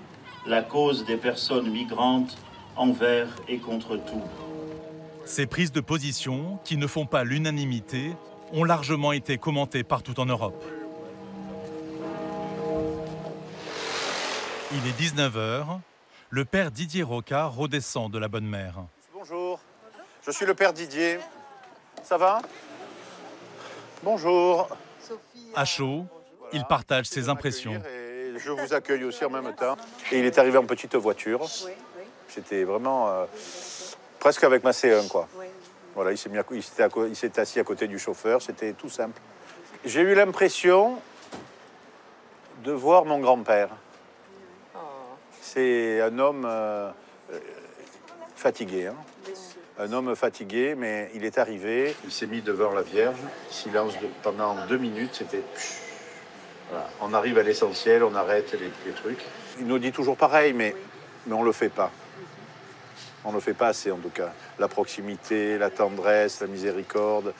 la cause des personnes migrantes envers et contre tout.
Ces prises de position, qui ne font pas l'unanimité, ont largement été commentées partout en Europe. Il est 19h. Le père Didier Roca redescend de la Bonne Mère.
Bonjour, je suis le père Didier. Ça va? Bonjour.
À chaud, il partage ses impressions.
Et je vous accueille aussi en même temps. Et il est arrivé en petite voiture. C'était vraiment euh, presque avec ma C1, quoi. Voilà, il s'est mis à co- il s'était à co- il s'est assis à côté du chauffeur. C'était tout simple. J'ai eu l'impression de voir mon grand-père. C'est un homme euh, euh, fatigué. hein. Un homme fatigué, mais il est arrivé. Il s'est mis devant la Vierge. Silence de- pendant deux minutes. C'était. Voilà. On arrive à l'essentiel, on arrête les, les trucs. Il nous dit toujours pareil, mais, mais on ne le fait pas. On ne le fait pas assez, en tout cas. La proximité, la tendresse, la miséricorde.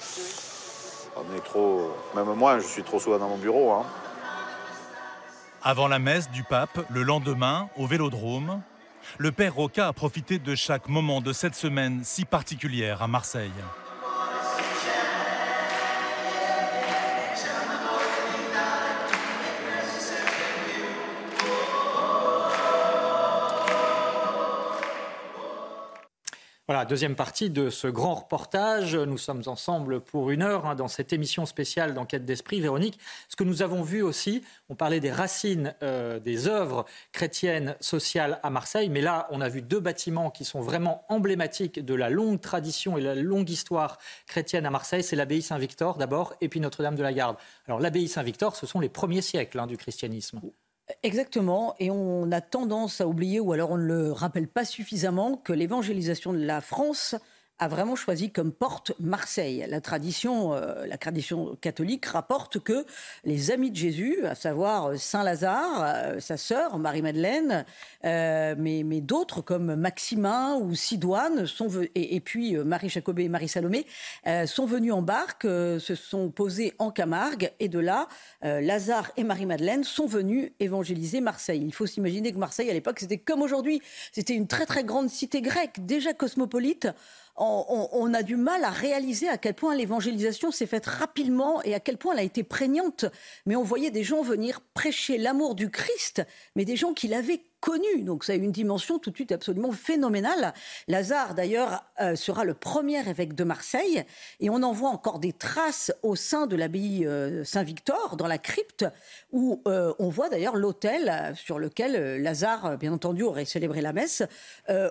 On est trop. Même moi, je suis trop souvent dans mon bureau. hein.
Avant la messe du pape, le lendemain, au Vélodrome, le père Roca a profité de chaque moment de cette semaine si particulière à Marseille.
Deuxième partie de ce grand reportage. Nous sommes ensemble pour une heure hein, dans cette émission spéciale d'enquête d'esprit. Véronique, ce que nous avons vu aussi, on parlait des racines euh, des œuvres chrétiennes sociales à Marseille, mais là, on a vu deux bâtiments qui sont vraiment emblématiques de la longue tradition et la longue histoire chrétienne à Marseille. C'est l'abbaye Saint-Victor d'abord, et puis Notre-Dame de la Garde. Alors l'abbaye Saint-Victor, ce sont les premiers siècles hein, du christianisme.
Exactement, et on a tendance à oublier, ou alors on ne le rappelle pas suffisamment, que l'évangélisation de la France a vraiment choisi comme porte Marseille. La tradition, euh, la tradition catholique rapporte que les amis de Jésus, à savoir euh, Saint Lazare, euh, sa sœur Marie-Madeleine, mais, mais d'autres comme Maximin ou Sidoine, sont et, et, puis Marie Jacobé et Marie Salomé, sont venus en barque, se sont posés en Camargue, et de là, Lazare et Marie-Madeleine sont venus évangéliser Marseille. Il faut s'imaginer que Marseille, à l'époque, c'était comme aujourd'hui. C'était une très très grande cité grecque, déjà cosmopolite on, a du mal à réaliser à quel point l'évangélisation s'est faite rapidement et à quel point elle a été prégnante. Mais on voyait des gens venir prêcher l'amour du Christ, mais des gens qui l'avaient connu. Donc ça a une dimension tout de suite absolument phénoménale. Lazare, d'ailleurs, euh, sera le premier évêque de Marseille. Et on en voit encore des traces au sein de l'abbaye euh, Saint-Victor, dans la crypte, où euh, on voit d'ailleurs l'autel sur lequel Lazare, bien entendu, aurait célébré la messe,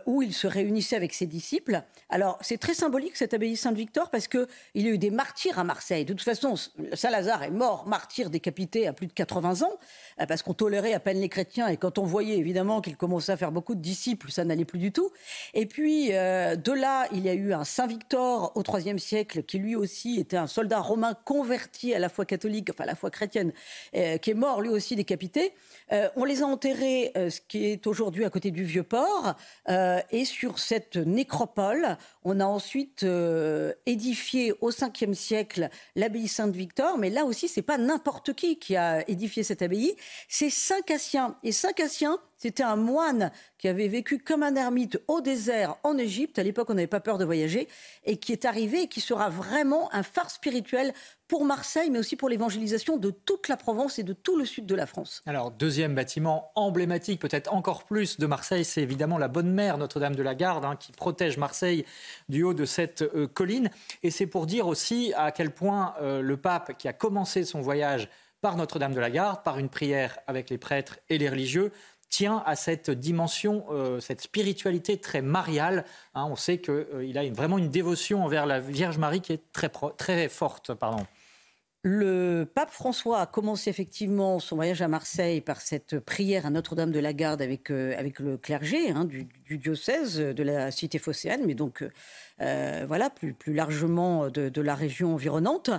où il se réunissait avec ses disciples. Alors c'est très symbolique cette abbaye Saint-Victor parce qu'il y a eu des martyrs à Marseille. De toute façon, Saint Lazare est mort, martyr décapité à plus de 80 ans, parce qu'on tolérait à peine les chrétiens. Et quand on voyait évidemment qu'il commençait à faire beaucoup de disciples, ça n'allait plus du tout. Et puis, euh, de là, il y a eu un Saint Victor au IIIe siècle, qui lui aussi était un soldat romain converti à la foi catholique, enfin à la foi chrétienne, euh, qui est mort lui aussi décapité. Euh, on les a enterrés, ce qui est aujourd'hui à côté du Vieux-Port, et sur cette nécropole, on a ensuite édifié au 5e siècle l'abbaye Saint-Victor, mais là aussi, c'est pas n'importe qui qui a édifié cette abbaye, c'est Saint Cassien. Et Saint Cassien, c'était un moine qui avait vécu comme un ermite au désert en Égypte. À l'époque, on n'avait pas peur de voyager et qui est arrivé et qui sera vraiment un phare spirituel pour Marseille, mais aussi pour l'évangélisation de toute la Provence et de tout le sud de la France.
Alors, deuxième bâtiment emblématique, peut-être encore plus de Marseille, c'est évidemment la Bonne Mère Notre-Dame de la Garde, hein, qui protège Marseille du haut de cette euh, colline. Et c'est pour dire aussi à quel point euh, le pape, qui a commencé son voyage par Notre-Dame de la Garde, par une prière avec les prêtres et les religieux, tient à cette dimension, euh, cette spiritualité très mariale. Hein. on sait qu'il a vraiment une dévotion envers la Vierge Marie qui est très, très forte. Pardon.
Le pape François a commencé effectivement son voyage à Marseille par cette prière à Notre-Dame de la Garde avec, euh, avec le clergé hein, du, diocèse de la cité phocéenne, mais donc euh, voilà, plus, plus largement de, la région environnante,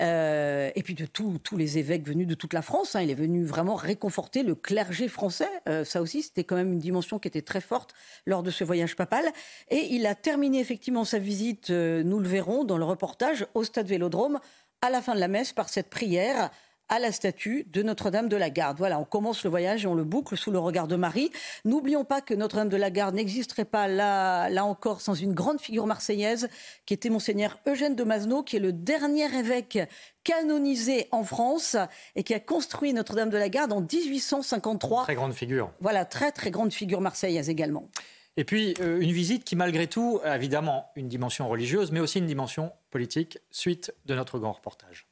euh, et puis de tous les évêques venus de toute la France. Hein. il est venu vraiment réconforter le clergé français. ça aussi, c'était quand même une dimension qui était très forte lors de ce voyage papal. Et il a terminé effectivement sa visite, nous le verrons dans le reportage, au stade Vélodrome à la fin de la messe par cette prière à la statue de Notre-Dame de la Garde. Voilà, on commence le voyage et on le boucle sous le regard de Marie. N'oublions pas que Notre-Dame de la Garde n'existerait pas là, là encore sans une grande figure marseillaise qui était monseigneur Eugène de Masneau, qui est le dernier évêque canonisé en France et qui a construit Notre-Dame de la Garde en 1853.
Très grande figure.
Voilà, très très grande figure marseillaise également.
Et puis, euh, une visite qui, malgré tout, a évidemment une dimension religieuse, mais aussi une dimension suite de notre grand reportage.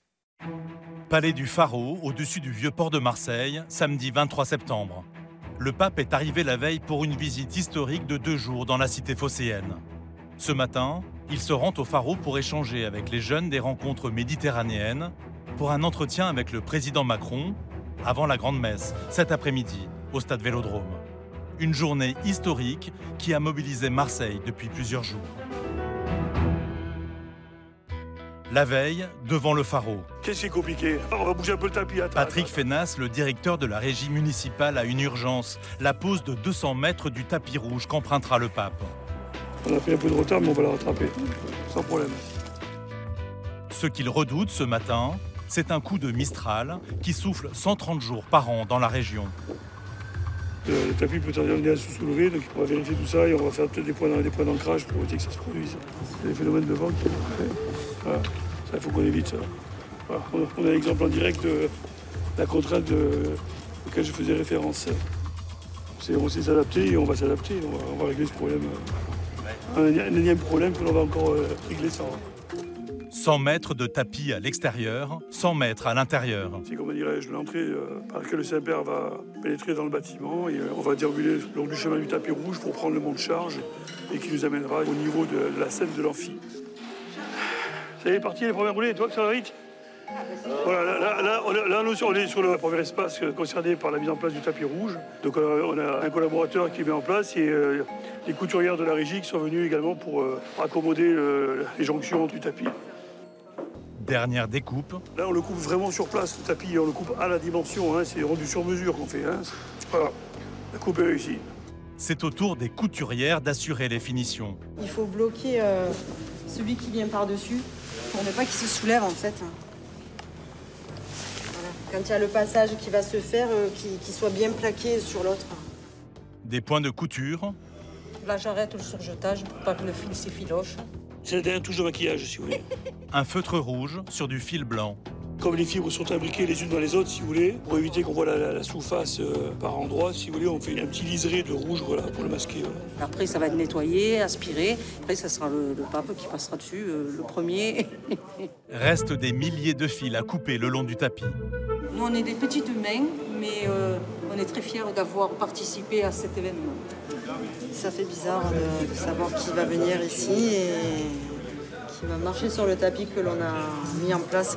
Palais du Pharaon, au-dessus du vieux port de Marseille, samedi 23 septembre. Le pape est arrivé la veille pour une visite historique de deux jours dans la cité phocéenne. Ce matin, il se rend au Pharaon pour échanger avec les jeunes des rencontres méditerranéennes, pour un entretien avec le président Macron, avant la grande messe, cet après-midi, au stade Vélodrome. Une journée historique qui a mobilisé Marseille depuis plusieurs jours. La veille, devant le pharaon.
Qu'est-ce qui est compliqué On va bouger un peu le tapis.
Patrick Fenas, le directeur de la régie municipale, a une urgence la pose de 200 mètres du tapis rouge qu'empruntera le pape.
On a pris un peu de retard, mais on va la rattraper, sans problème.
Ce qu'il redoute ce matin, c'est un coup de Mistral qui souffle 130 jours par an dans la région.
Le, tapis peut être à sous-soulever, donc on va vérifier tout ça et on va faire peut-être des points, d'ancrage pour éviter que ça se produise. C'est des phénomènes de vent qui voilà. Ça, il faut qu'on évite ça. On a l'exemple en direct de la contrainte de, auquel je faisais référence. on sait s'adapter et on va s'adapter, on, va, régler ce problème. un, un énième problème que l'on va encore euh, régler ça.
100 mètres de tapis à l'extérieur, 100 mètres à l'intérieur.
C'est comment dirais-je l'entrée euh, par laquelle le Saint-Père va pénétrer dans le bâtiment et euh, on va déambuler le long du chemin du tapis rouge pour prendre le mont de charge et qui nous amènera au niveau de, de la scène de l'amphi. Ça y est, parti les premières roulées, toi que ça va vite voilà, là, là, là, on est- là, nous, on est sur le premier espace concerné par la mise en place du tapis rouge. Donc on a un collaborateur qui met en place et euh, les couturières de la régie qui sont venues également pour euh, accommoder euh, les jonctions du tapis.
Dernière découpe,
Là, on le coupe vraiment sur place, le tapis, on le coupe à la dimension, hein, c'est rendu sur mesure qu'on fait. hein. Voilà, la coupe est réussie.
c'est au tour des couturières d'assurer les finitions.
Il faut bloquer euh, celui qui vient par-dessus pour ne pas qu'il se soulève en fait. Voilà. Quand il y a le passage qui va se faire, euh, qu'il qu'il soit bien plaqué sur l'autre.
Des points de couture,
Là j'arrête le surjetage pour pas que le fil s'effiloche.
C'est la dernière touche de maquillage, si vous voulez.
un feutre rouge sur du fil blanc.
Comme les fibres sont imbriquées les unes dans les autres, si vous voulez, pour éviter qu'on voit la, la- la sous-face euh, par endroits, si vous voulez, on fait un petit liseré de rouge voilà, pour le masquer. voilà.
Après ça va être nettoyé, aspiré. Après ça sera le, le pape qui passera dessus, euh, le premier.
Restent des milliers de fils à couper le long du tapis.
Nous on est des petites mains, mais euh, on est très fiers d'avoir participé à cet événement. Ça fait bizarre de, de savoir qui va venir ici et qui va marcher sur le tapis que l'on a mis en place.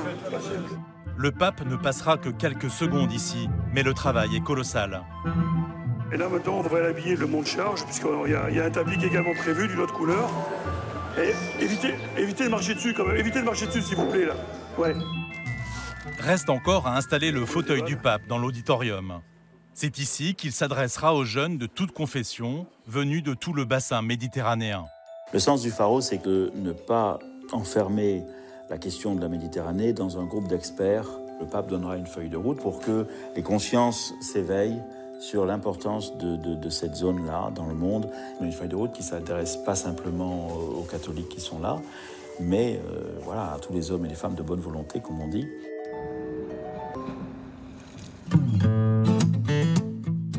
Le pape ne passera que quelques secondes ici, mais le travail est colossal.
Et là maintenant, on devrait l'habiller le mont de charge, puisqu'il y, a- il y a un tapis qui est également prévu d'une autre couleur. Et évitez, évitez de marcher dessus quand même, évitez de marcher dessus s'il vous plaît là. Ouais.
Reste encore à installer le fauteuil du pape dans l'auditorium. C'est ici qu'il s'adressera aux jeunes de toute confession, venus de tout le bassin méditerranéen.
Le sens du pharo, c'est que ne pas enfermer la question de la Méditerranée dans un groupe d'experts. Le pape donnera une feuille de route pour que les consciences s'éveillent sur l'importance de, cette zone-là dans le monde. Une feuille de route qui s'intéresse pas simplement aux catholiques qui sont là, mais euh, voilà, à tous les hommes et les femmes de bonne volonté, comme on dit.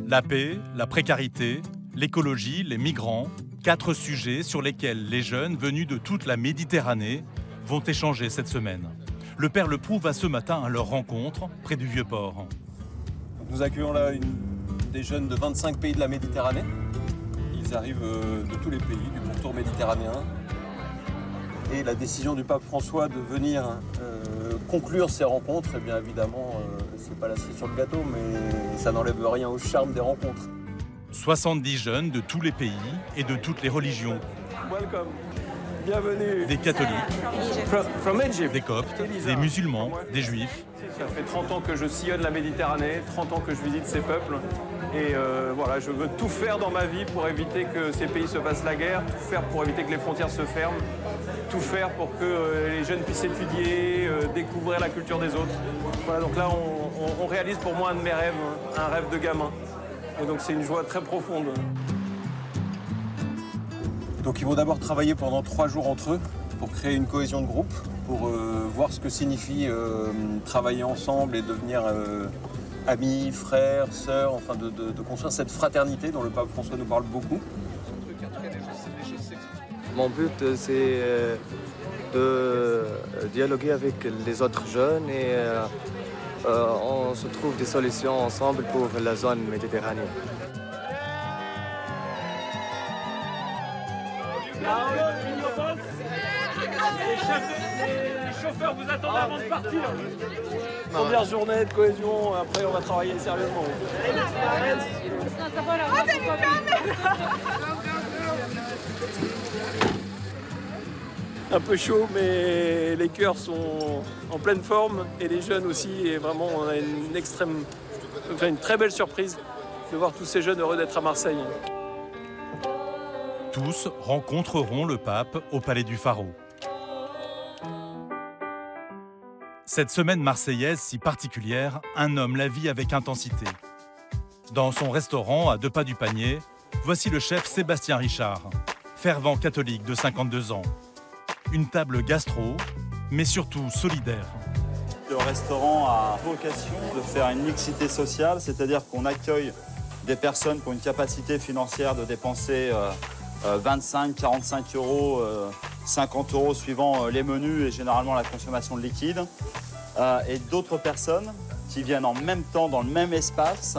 La paix, la précarité, l'écologie, les migrants, quatre sujets sur lesquels les jeunes venus de toute la Méditerranée vont échanger cette semaine. Le père Le Proux va ce matin à leur rencontre près du Vieux-Port.
Nous accueillons là des jeunes de 25 pays de la Méditerranée. Ils arrivent euh, de tous les pays du pourtour méditerranéen. Et la décision du pape François de venir euh, conclure ces rencontres, eh bien évidemment, euh, c'est pas la cerise sur le gâteau, mais ça n'enlève rien au charme des rencontres.
70 jeunes de tous les pays et de toutes les religions.
Welcome. Bienvenue.
Des catholiques,
From, from Egypt.
des coptes, des musulmans, des juifs.
Ça fait 30 ans que je sillonne la Méditerranée, 30 ans que je visite ces peuples. Et euh, voilà, je veux tout faire dans ma vie pour éviter que ces pays se fassent la guerre, tout faire pour éviter que les frontières se ferment, tout faire pour que euh, les jeunes puissent étudier, euh, découvrir la culture des autres. Voilà, donc là, on, on- on réalise pour moi un de mes rêves, un rêve de gamin. Et donc c'est une joie très profonde. Donc ils vont d'abord travailler pendant trois jours entre eux pour créer une cohésion de groupe, pour euh, voir ce que signifie euh, travailler ensemble et devenir euh, amis, frères, sœurs, enfin de, de- de construire cette fraternité dont le pape François nous parle beaucoup.
Mon but, c'est de dialoguer avec les autres jeunes et euh, on se trouve des solutions ensemble pour la zone méditerranéenne.
Les chauffeurs vous attendent avant de partir. Première journée de cohésion, après on va travailler sérieusement. Un peu chaud, mais les cœurs sont en pleine forme et les jeunes aussi. Et vraiment, on a une extrême, enfin, une très belle surprise de voir tous ces jeunes heureux d'être à Marseille.
Tous rencontreront le pape au Palais du Pharaon. Cette semaine marseillaise si particulière, un homme la vit avec intensité. Dans son restaurant à deux pas du panier, voici le chef Sébastien Richard, fervent catholique de 52 ans. Une table gastro, mais surtout solidaire.
Le restaurant a vocation de faire une mixité sociale, c'est-à-dire qu'on accueille des personnes qui ont une capacité financière de dépenser euh, 25, 45 euros, 50 euros suivant les menus et généralement la consommation de liquide. et d'autres personnes qui viennent en même temps dans le même espace,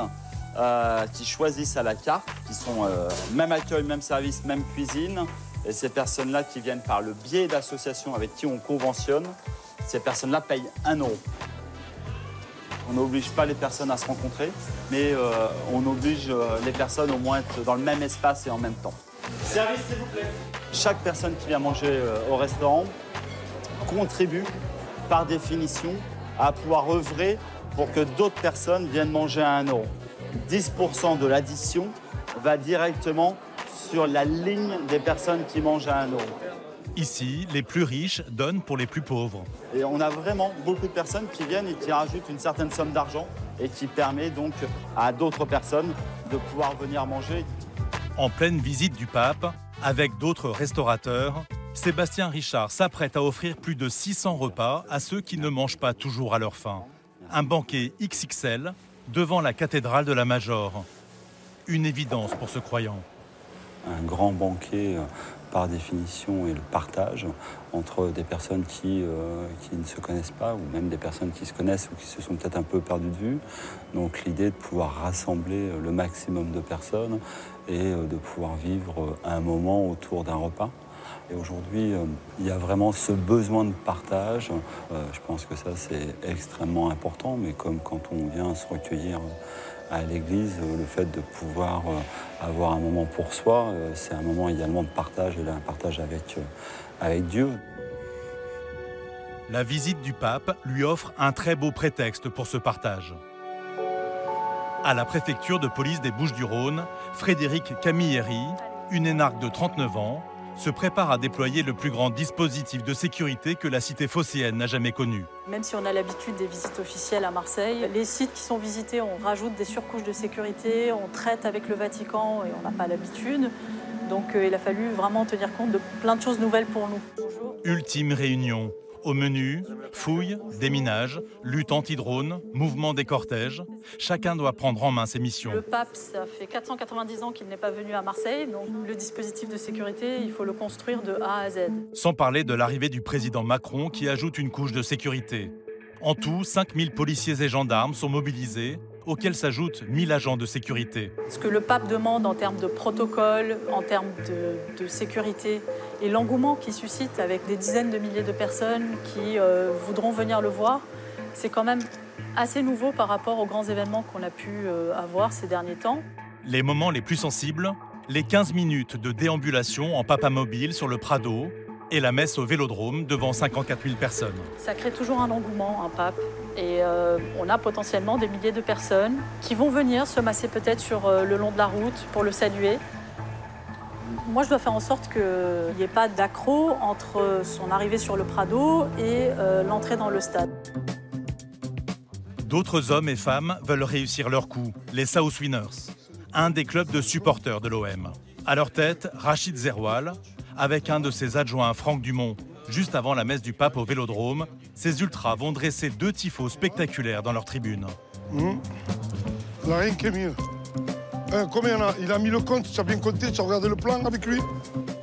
qui choisissent à la carte, qui sont même accueil, même service, même cuisine. Et ces personnes-là qui viennent par le biais d'associations avec qui on conventionne, ces personnes-là payent 1 euro. On n'oblige pas les personnes à se rencontrer, mais euh, on oblige euh, les personnes au moins être dans le même espace et en même temps.
Service, s'il vous plaît.
Chaque personne qui vient manger euh, au restaurant contribue, par définition, à pouvoir œuvrer pour que d'autres personnes viennent manger à 1 euro. 10% de l'addition va directement sur la ligne des personnes qui mangent à 1 euro.
Ici, les plus riches donnent pour les plus pauvres.
Et on a vraiment beaucoup de personnes qui viennent et qui rajoutent une certaine somme d'argent et qui permet donc à d'autres personnes de pouvoir venir manger.
En pleine visite du pape, avec d'autres restaurateurs, Sébastien Richard s'apprête à offrir plus de 600 repas à ceux qui ne mangent pas toujours à leur faim. Un banquet XXL devant la cathédrale de la Major. Une évidence pour ce croyant.
Un grand banquet euh, par définition est le partage entre des personnes qui, euh, qui, ne se connaissent pas ou même des personnes qui se connaissent ou qui se sont peut-être un peu perdues de vue. Donc l'idée de pouvoir rassembler le maximum de personnes et euh, de pouvoir vivre un moment autour d'un repas. Et aujourd'hui, euh, il y a vraiment ce besoin de partage. je pense que ça, c'est extrêmement important, mais comme quand on vient se recueillir à l'église, le fait de pouvoir euh, avoir un moment pour soi, euh, c'est un moment également de partage, et un partage avec, euh, avec Dieu.
La visite du pape lui offre un très beau prétexte pour ce partage. À la préfecture de police des Bouches-du-Rhône, Frédéric Camilleri, une énarque de 39 ans, se prépare à déployer le plus grand dispositif de sécurité que la cité phocéenne n'a jamais connu.
Même si on a l'habitude des visites officielles à Marseille, les sites qui sont visités, on rajoute des surcouches de sécurité, on traite avec le Vatican et on n'a pas l'habitude. Donc euh, il a fallu vraiment tenir compte de plein de choses nouvelles pour nous.
Ultime réunion. Au menu, fouilles, déminage, lutte anti-drone, mouvement des cortèges. Chacun doit prendre en main ses missions.
Le pape, ça fait 490 ans qu'il n'est pas venu à Marseille, donc le dispositif de sécurité, il faut le construire de A à Z.
Sans parler de l'arrivée du président Macron qui ajoute une couche de sécurité. En tout, 5000 policiers et gendarmes sont mobilisés, auxquels s'ajoutent 1000 agents de sécurité.
Ce que le pape demande en termes de protocole, en termes de, sécurité, et l'engouement qu'il suscite avec des dizaines de milliers de personnes qui euh, voudront venir le voir, c'est quand même assez nouveau par rapport aux grands événements qu'on a pu euh, avoir ces derniers temps.
Les moments les plus sensibles, les 15 minutes de déambulation en papa mobile sur le Prado, et la messe au Vélodrome devant 54 000 personnes.
Ça crée toujours un engouement, un pape, et euh, on a potentiellement des milliers de personnes qui vont venir se masser peut-être sur euh, le long de la route pour le saluer. Moi, je dois faire en sorte qu'il n'y ait pas d'accro entre son arrivée sur le Prado et euh, l'entrée dans le stade.
D'autres hommes et femmes veulent réussir leur coup, les South Winners, un des clubs de supporters de l'OM. À leur tête, Rachid Zerwal, avec un de ses adjoints, Franck Dumont. Juste avant la messe du pape au Vélodrome, ces ultras vont dresser deux tifos spectaculaires dans leur tribune.
Mieux. Euh, combien il a Il a mis le compte, tu as bien compté, tu as regardé le plan avec lui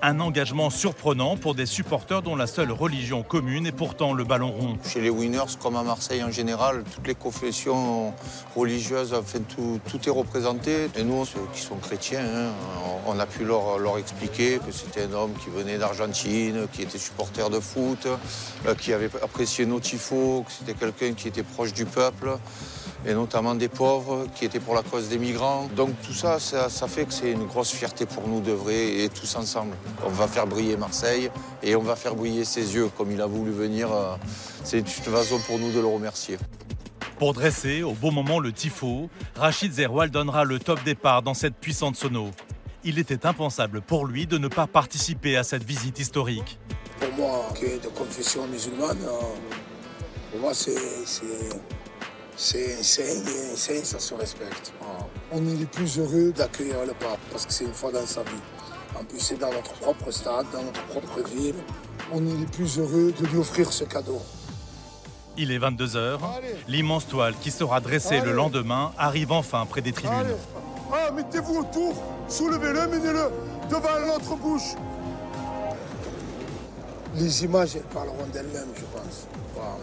un engagement surprenant pour des supporters dont la seule religion commune est pourtant le ballon rond.
Chez les Winners, comme à Marseille en général, toutes les confessions religieuses, enfin, tout, est représenté. Et nous, ceux qui sont chrétiens, hein, on a pu leur, leur expliquer que c'était un homme qui venait d'Argentine, qui était supporter de foot, euh, qui avait apprécié nos tifos, que c'était quelqu'un qui était proche du peuple et notamment des pauvres qui étaient pour la cause des migrants. Donc tout ça, ça, fait que c'est une grosse fierté pour nous d'œuvrer et tous ensemble. On va faire briller Marseille et on va faire briller ses yeux comme il a voulu venir. Euh, c'est une façon pour nous de le remercier.
Pour dresser au bon moment le tifo, Rachid Zerwal donnera le top départ dans cette puissante sono. Il était impensable pour lui de ne pas participer à cette visite historique.
Pour moi, qui est de confession musulmane, euh, pour moi c'est c'est un saint, ça se respecte. On est les plus heureux d'accueillir le pape parce que c'est une fois dans sa vie. En plus, c'est dans notre propre stade, dans notre propre ville. On est les plus heureux de lui offrir ce cadeau.
Il est 22h. L'immense toile qui sera dressée le lendemain arrive enfin près des tribunes.
Ah, mettez-vous autour, soulevez-le, menez-le.
devant notre bouche. Les images, elles parleront d'elles-mêmes, je pense.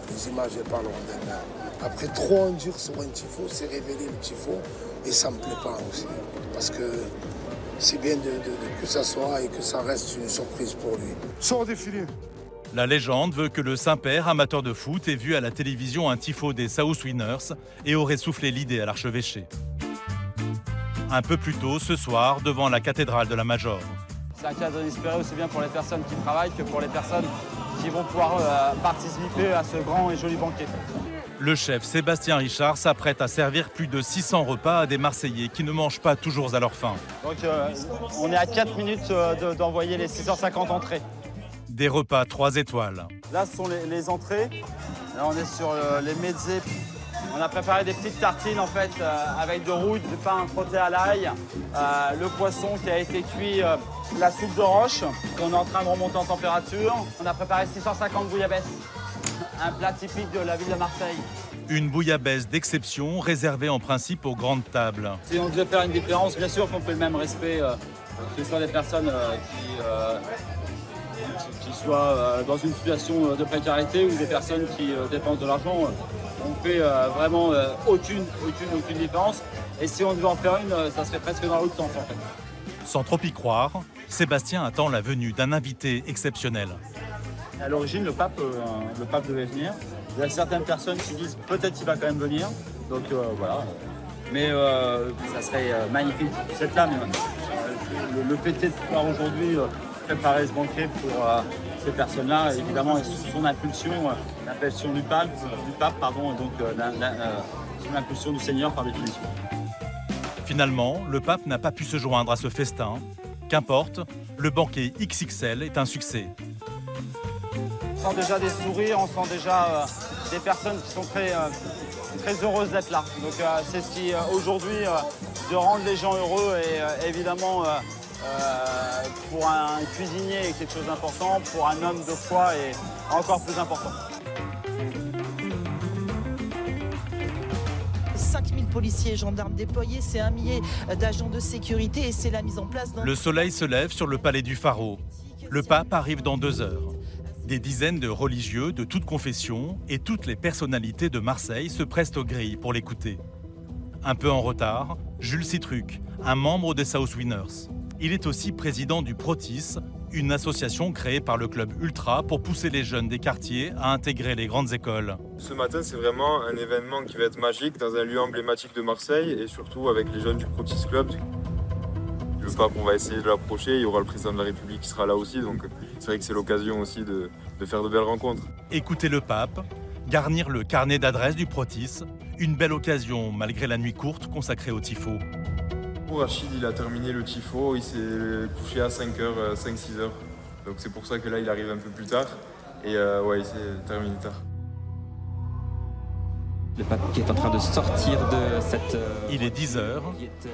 Les images, elles parleront d'elles-mêmes. Après trop en dire sur un tifo, c'est révéler le tifo et ça me plaît pas aussi. Parce que c'est bien de, que ça soit et que ça reste une surprise pour lui. Sors défilé.
La légende veut que le Saint-Père, amateur de foot, ait vu à la télévision un tifo des South Winners et aurait soufflé l'idée à l'archevêché. Un peu plus tôt ce soir, devant la cathédrale de la Major.
C'est un cadre inespéré aussi bien pour les personnes qui travaillent que pour les personnes qui vont pouvoir euh, participer à ce grand et joli banquet.
Le chef Sébastien Richard s'apprête à servir plus de 600 repas à des Marseillais qui ne mangent pas toujours à leur faim.
Donc euh, on est à 4 minutes euh, d'envoyer les 650 entrées.
Des repas 3 étoiles.
Là ce sont les, entrées. Là on est sur les mezzés. On a préparé des petites tartines en fait euh, avec de rouille, du pain frotté à l'ail, le poisson qui a été cuit, la soupe de roche qu'on est en train de remonter en température. On a préparé 650 bouillabaisse un plat typique de la ville de Marseille.
Une bouillabaisse d'exception réservée en principe aux grandes tables.
Si on devait faire une différence, bien sûr qu'on fait le même respect, euh, que ce soit des personnes euh, euh, qui, soient dans une situation de précarité ou des personnes qui dépensent de l'argent. on fait vraiment aucune, aucune, aucune différence. Et si on devait en faire une, ça serait presque dans l'autre sens en fait.
Sans trop y croire, Sébastien attend la venue d'un invité exceptionnel.
À l'origine, le pape, euh, le pape devait venir. Il y a certaines personnes qui disent peut-être qu'il va quand même venir. Donc euh, voilà. Mais euh, ça serait magnifique cette là. le, le fait de pouvoir aujourd'hui préparer ce banquet pour ces personnes-là, évidemment, sous son impulsion, l'impulsion du pape, du pape, pardon, donc sous l'impulsion du Seigneur par définition.
Finalement, le pape n'a pas pu se joindre à ce festin. Qu'importe, le banquet XXL est un succès.
On sent déjà des sourires, on sent déjà euh, des personnes qui sont très, euh, très heureuses d'être là. Donc euh, c'est ce qui aujourd'hui de rendre les gens heureux et évidemment pour un cuisinier est quelque chose d'important, pour un homme de foi est encore plus important.
5000 policiers et gendarmes déployés, c'est un millier d'agents de sécurité et c'est la mise en place
Le soleil se lève sur le palais du Pharaon. Le pape arrive dans deux heures. Des dizaines de religieux de toutes confessions et toutes les personnalités de Marseille se pressent aux grilles pour l'écouter. Un peu en retard, Jules Citruc, un membre des South Winners. Il est aussi président du Protis, une association créée par le club Ultra pour pousser les jeunes des quartiers à intégrer les grandes écoles.
Ce matin, c'est vraiment un événement qui va être magique dans un lieu emblématique de Marseille et surtout avec les jeunes du Protis Club. Le pape, on va essayer de l'approcher, il y aura le président de la République qui sera là aussi, donc c'est vrai que c'est l'occasion aussi de, faire de belles rencontres.
Écoutez le pape, garnir le carnet d'adresses du Protis, une belle occasion malgré la nuit courte consacrée au tifo.
Rachid, il a terminé le tifo, il s'est couché à 5h, 5-6h. Euh, donc c'est pour ça que là, il arrive un peu plus tard. Et euh, ouais, il s'est terminé tard.
Le pape qui est en train de sortir de cette... Euh,
il est 10h.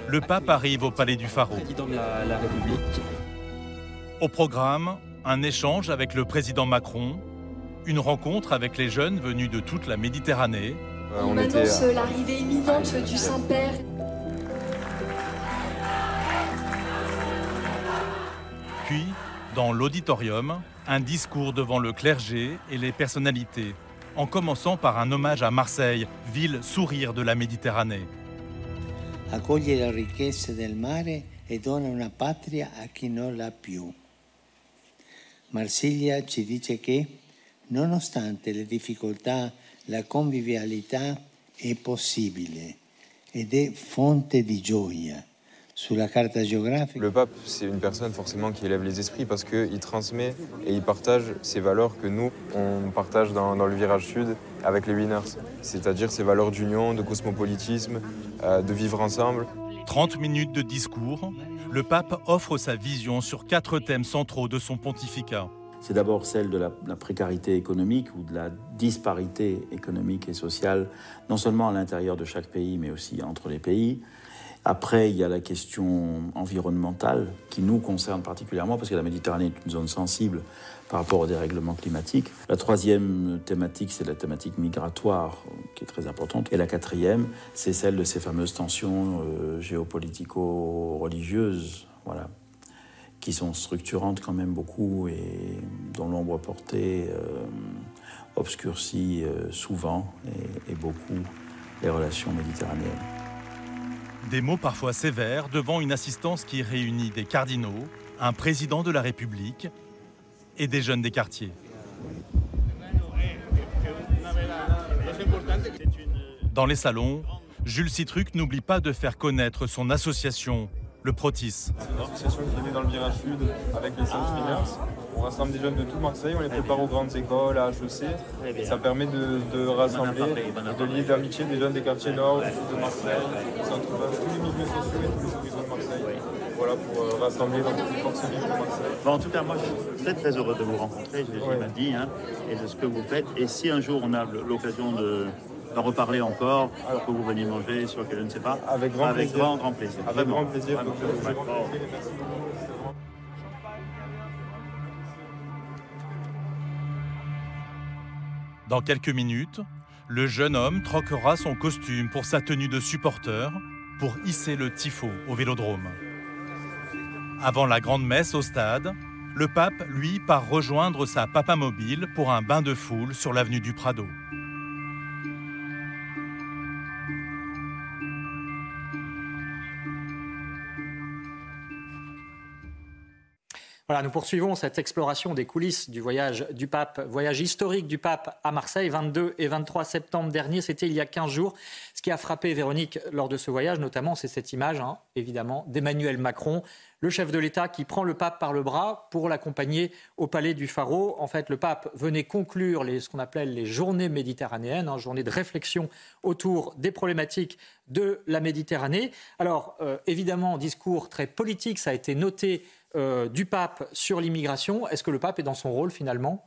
Le pape arrive au palais du Pharaon.
Président de la République.
Au programme, un échange avec le président Macron, une rencontre avec les jeunes venus de toute la Méditerranée.
Euh, on, annonce euh, l'arrivée imminente du Saint-Père.
Dans l'auditorium, un discours devant le clergé et les personnalités, en commençant par un hommage à Marseille, ville sourire de la Méditerranée.
Accoglie la ricchezza del mare e dona una patria a chi non l'ha più. Marsiglia ci dice che, nonostante le difficoltà, la convivialità è possibile ed è fonte di gioia. La carte géographique.
Le pape, c'est une personne forcément qui élève les esprits parce qu'il transmet et il partage ces valeurs que nous, on partage dans, le virage sud avec les winners. C'est-à-dire ces valeurs d'union, de cosmopolitisme, euh, de vivre ensemble.
30 minutes de discours, le pape offre sa vision sur quatre thèmes centraux de son pontificat.
C'est d'abord celle de la, précarité économique ou de la disparité économique et sociale, non seulement à l'intérieur de chaque pays, mais aussi entre les pays. Après, il y a la question environnementale qui nous concerne particulièrement parce que la Méditerranée est une zone sensible par rapport au dérèglement climatique. La troisième thématique, c'est la thématique migratoire qui est très importante. Et la quatrième, c'est celle de ces fameuses tensions euh, géopolitico-religieuses. Voilà qui sont structurantes quand même beaucoup et dont l'ombre portée obscurcit souvent et, et beaucoup les relations méditerranéennes.
Des mots parfois sévères devant une assistance qui réunit des cardinaux, un président de la République et des jeunes des quartiers. Dans les salons, Jules Citruc n'oublie pas de faire connaître son association, le Protis.
C'est une association qui est née dans le virage sud avec les Saints Spinners. On rassemble des jeunes de tout Marseille, on les prépare aux grandes écoles, à HEC. Et ça permet de, rassembler, de lier d'amitié des jeunes des quartiers nord, de Marseille. On tous les milieux sociaux et tous les horizons de Marseille. Voilà, pour euh, rassembler dans toutes les forces vives de Marseille.
en tout cas, moi, je suis très très heureux de vous rencontrer, je l'ai dit, hein, et de ce que vous faites. Et si un jour on a l'occasion de d'en reparler encore, alors que vous veniez manger, sur que je ne sais pas.
Avec grand
avec
plaisir.
Grand, grand plaisir.
Avec grand plaisir.
Dans quelques minutes, le jeune homme troquera son costume pour sa tenue de supporter pour hisser le tifo au vélodrome. Avant la grande messe au stade, le pape, lui, part rejoindre sa papa mobile pour un bain de foule sur l'avenue du Prado.
Voilà, nous poursuivons cette exploration des coulisses du voyage du pape, voyage historique du pape à Marseille, 22 et 23 septembre dernier, c'était il y a 15 jours. Ce qui a frappé Véronique lors de ce voyage, notamment, c'est cette image, hein, évidemment, d'Emmanuel Macron, le chef de l'État qui prend le pape par le bras pour l'accompagner au palais du Pharaon. En fait, le pape venait conclure ce qu'on appelle les journées méditerranéennes, hein, journées de réflexion autour des problématiques de la Méditerranée. Alors, euh, évidemment, discours très politique, ça a été noté euh, du pape sur l'immigration. Est-ce que le pape est dans son rôle finalement?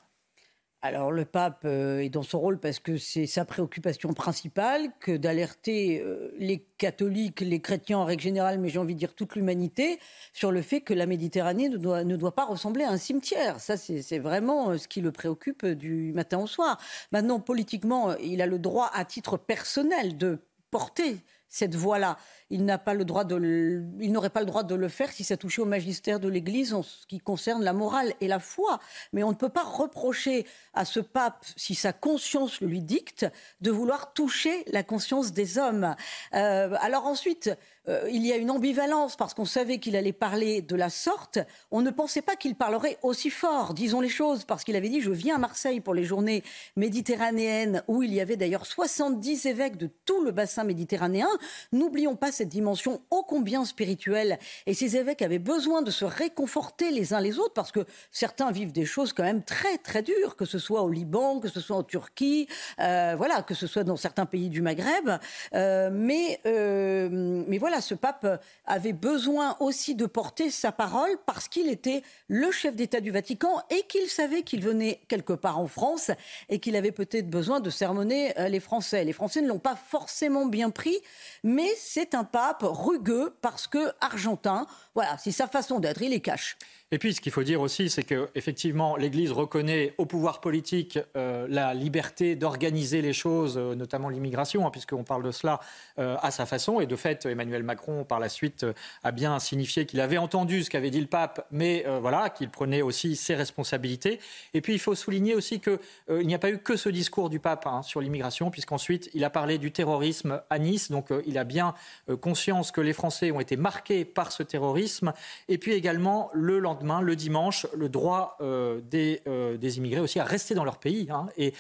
Alors le pape euh, est dans son rôle parce que c'est sa préoccupation principale que d'alerter euh, les catholiques, les chrétiens en règle générale, mais j'ai envie de dire toute l'humanité, sur le fait que la Méditerranée ne doit, pas ressembler à un cimetière. Ça, c'est vraiment ce qui le préoccupe du matin au soir. Maintenant, politiquement, il a le droit à titre personnel de porter cette voie-là il n'aurait pas le droit de le faire si ça touchait au magistère de l'Église en ce qui concerne la morale et la foi. Mais on ne peut pas reprocher à ce pape, si sa conscience le lui dicte, de vouloir toucher la conscience des hommes. Euh, alors ensuite, euh, il y a une ambivalence parce qu'on savait qu'il allait parler de la sorte. On ne pensait pas qu'il parlerait aussi fort, disons les choses, parce qu'il avait dit je viens à Marseille pour les journées méditerranéennes où il y avait d'ailleurs 70 évêques de tout le bassin méditerranéen. N'oublions pas cette dimension ô combien spirituelle. Et ces évêques avaient besoin de se réconforter les uns les autres parce que certains vivent des choses quand même très très dures, que ce soit au Liban, que ce soit en Turquie, euh, voilà, que ce soit dans certains pays du Maghreb. Euh, mais, euh, mais voilà, ce pape avait besoin aussi de porter sa parole parce qu'il était le chef d'État du Vatican et qu'il savait qu'il venait quelque part en France et qu'il avait peut-être besoin de sermonner les Français. Les Français ne l'ont pas forcément bien pris, mais c'est un pape rugueux parce que argentin. Voilà, c'est sa façon d'être, il les cache.
Et puis, ce qu'il faut dire aussi, c'est qu'effectivement, l'Église reconnaît au pouvoir politique euh, la liberté d'organiser les choses, euh, notamment l'immigration, hein, puisqu'on parle de cela euh, à sa façon. Et de fait, Emmanuel Macron, par la suite, a bien signifié qu'il avait entendu ce qu'avait dit le pape, mais voilà, qu'il prenait aussi ses responsabilités. Et puis, il faut souligner aussi qu'il n'y a pas eu que ce discours du pape hein, sur l'immigration, puisqu'ensuite, il a parlé du terrorisme à Nice. Donc, il a bien conscience que les Français ont été marqués par ce terrorisme. Et puis également, le lendemain, le dimanche, le droit euh, euh, des, immigrés aussi à rester dans leur pays. Hein. Et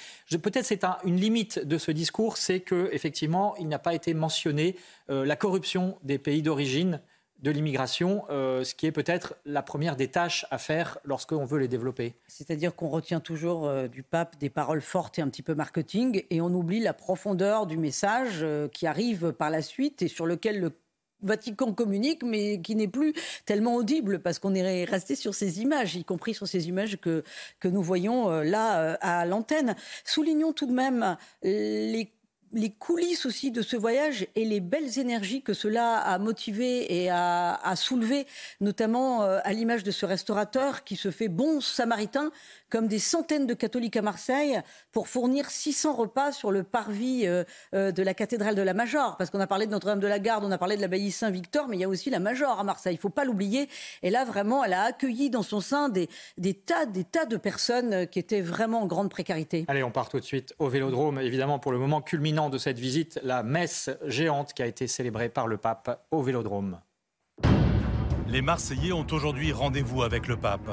peut-être c'est une limite de ce discours, c'est qu'effectivement, il n'a pas été mentionné euh, la corruption des pays d'origine de l'immigration, ce qui est peut-être la première des tâches à faire lorsqu'on veut les développer.
C'est-à-dire qu'on retient toujours du pape des paroles fortes et un petit peu marketing, et on oublie la profondeur du message qui arrive par la suite et sur lequel le Vatican communique, mais qui n'est plus tellement audible parce qu'on est resté sur ces images, y compris sur ces images que, que nous voyons euh, là euh, à l'antenne. Soulignons tout de même les les coulisses aussi de ce voyage et les belles énergies que cela a motivé et a, a soulevé, notamment euh, à l'image de ce restaurateur qui se fait bon samaritain, comme des centaines de catholiques à Marseille, pour fournir 600 repas sur le parvis euh, euh, de la cathédrale de la Major. Parce qu'on a parlé de Notre-Dame de la Garde, on a parlé de l'abbaye Saint-Victor, mais il y a aussi la Major à Marseille. Il ne faut pas l'oublier. Et là, vraiment, elle a accueilli dans son sein des, des, tas, des tas de personnes qui étaient vraiment en grande précarité.
Allez, on part tout de suite au Vélodrome, évidemment, pour le moment culminant de cette visite, la messe géante qui a été célébrée par le pape au Vélodrome.
Les Marseillais ont aujourd'hui rendez-vous avec le pape.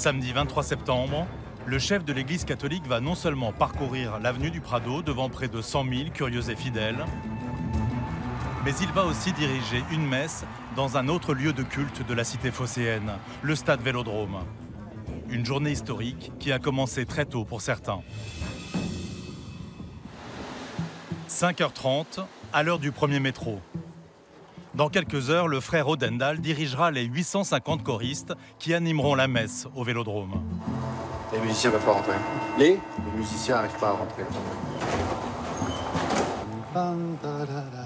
Samedi 23 septembre, le chef de l'Église catholique va non seulement parcourir l'avenue du Prado devant près de 100 000 curieux et fidèles, mais il va aussi diriger une messe dans un autre lieu de culte de la cité phocéenne, le stade Vélodrome. Une journée historique qui a commencé très tôt pour certains. 5h30, à l'heure du premier métro. Dans quelques heures, le frère Odendal dirigera les 850 choristes qui animeront la messe au Vélodrome.
Les musiciens ne peuvent pas rentrer. Les? Les musiciens n'arrivent pas à rentrer.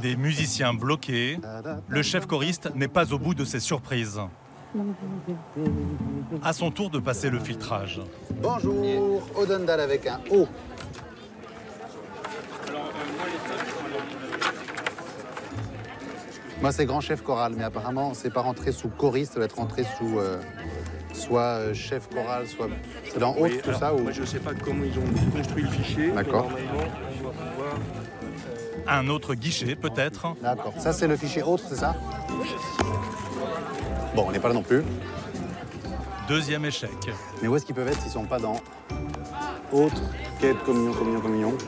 Des musiciens bloqués, le chef choriste n'est pas au bout de ses surprises. À son tour de passer le filtrage.
Bonjour, Odendal avec un O. Moi, c'est grand chef choral, mais apparemment, c'est pas rentré sous choriste, ça doit être rentré sous euh, soit euh, chef choral, soit. C'est dans
Oui,
tout
alors,
ça ou...
Moi, je ne sais pas comment ils ont construit le fichier.
D'accord.
Normalement, on doit pouvoir.
Un autre guichet, peut-être.
D'accord. Ça, c'est le fichier autre, c'est ça Bon, on n'est pas là non plus.
Deuxième échec.
Mais où est-ce qu'ils peuvent être s'ils sont pas dans autre, quête, communion, communion, communion?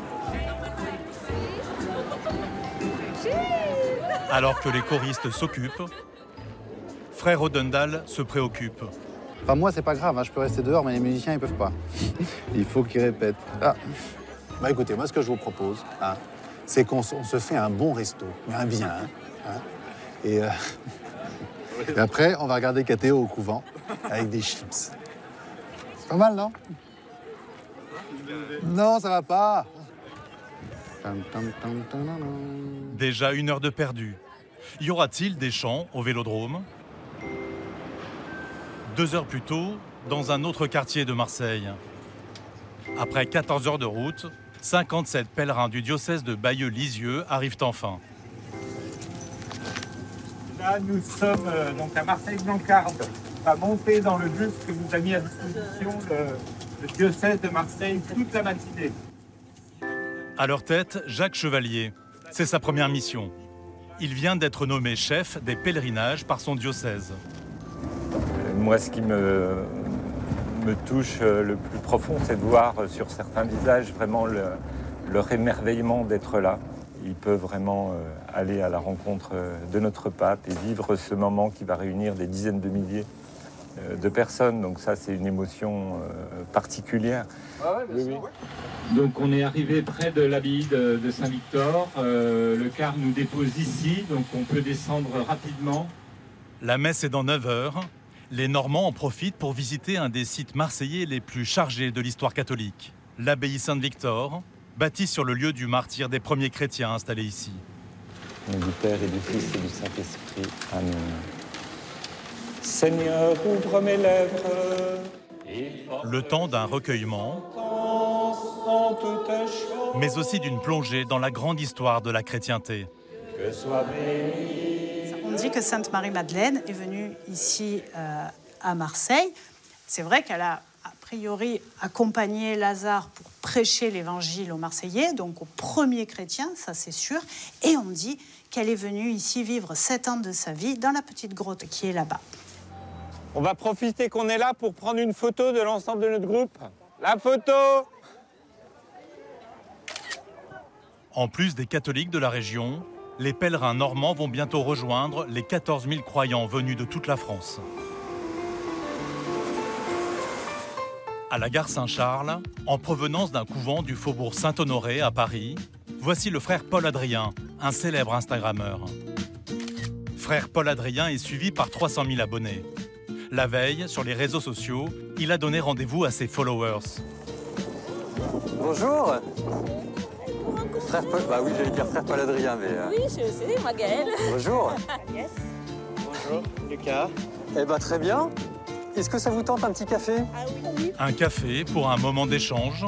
Alors que les choristes s'occupent, frère Odendal se préoccupe.
Enfin, moi, c'est pas grave, hein, je peux rester dehors, mais les musiciens, ils peuvent pas. Il faut qu'ils répètent. Ah. Bah écoutez, moi, ce que je vous propose, hein, c'est qu'on se fait un bon resto, mais un bien. hein, hein. et, euh, et après, on va regarder KTO au couvent avec des chips. C'est pas mal, non? Non, ça va pas.
Déjà une heure de perdu. Y aura-t-il des chants au Vélodrome? Deux heures plus tôt, dans un autre quartier de Marseille. Après 14 heures de route, 57 pèlerins du diocèse de Bayeux-Lisieux arrivent enfin.
Là, nous sommes euh, donc à Marseille-Blancarde, à monter dans le bus que nous a mis à disposition le, le diocèse de Marseille toute la matinée.
À leur tête, Jacques Chevalier. C'est sa première mission. Il vient d'être nommé chef des pèlerinages par son diocèse.
Moi, ce qui me, touche euh, le plus profond, c'est de voir euh, sur certains visages vraiment le- leur émerveillement d'être là. Ils peuvent vraiment euh, aller à la rencontre de notre pape et vivre ce moment qui va réunir des dizaines de milliers de personnes. Donc ça, c'est une émotion euh, particulière.
Donc on est arrivé près de l'abbaye de, de Saint-Victor. Euh, le car nous dépose ici, donc on peut descendre rapidement.
La messe est dans 9 heures. Les Normands en profitent pour visiter un des sites marseillais les plus chargés de l'histoire catholique, l'abbaye Saint-Victor, bâtie sur le lieu du martyr des premiers chrétiens installés ici.
Au nom du Père et du Fils et du Saint-Esprit. Amen. Seigneur, ouvre mes lèvres.
Le temps d'un recueillement, mais aussi d'une plongée dans la grande histoire de la chrétienté.
Que soit béni.
On dit que Sainte Marie-Madeleine est venue ici euh, à Marseille. C'est vrai qu'elle a a priori accompagné Lazare pour prêcher l'évangile aux Marseillais, donc aux premiers chrétiens, ça c'est sûr. Et on dit qu'elle est venue ici vivre sept ans de sa vie dans la petite grotte qui est là-bas.
On va profiter qu'on est là pour prendre une photo de l'ensemble de notre groupe. La photo
En plus des catholiques de la région, les pèlerins normands vont bientôt rejoindre les 14 000 croyants venus de toute la France. À la gare Saint-Charles, en provenance d'un couvent du faubourg Saint-Honoré à Paris, voici le frère Paul Adrien, un célèbre Instagrammeur. Frère Paul Adrien est suivi par 300 000 abonnés. La veille, sur les réseaux sociaux, il a donné rendez-vous à ses followers.
Bonjour
Frère Paul, bah oui, j'allais dire frère Paul Adrien, mais. euh,
Oui, je sais, moi Gaëlle.
Bonjour.
Yes.
Bonjour, Lucas. Eh bah très bien. Est-ce que ça vous tente un petit café?
Ah oui.
Un café pour un moment d'échange.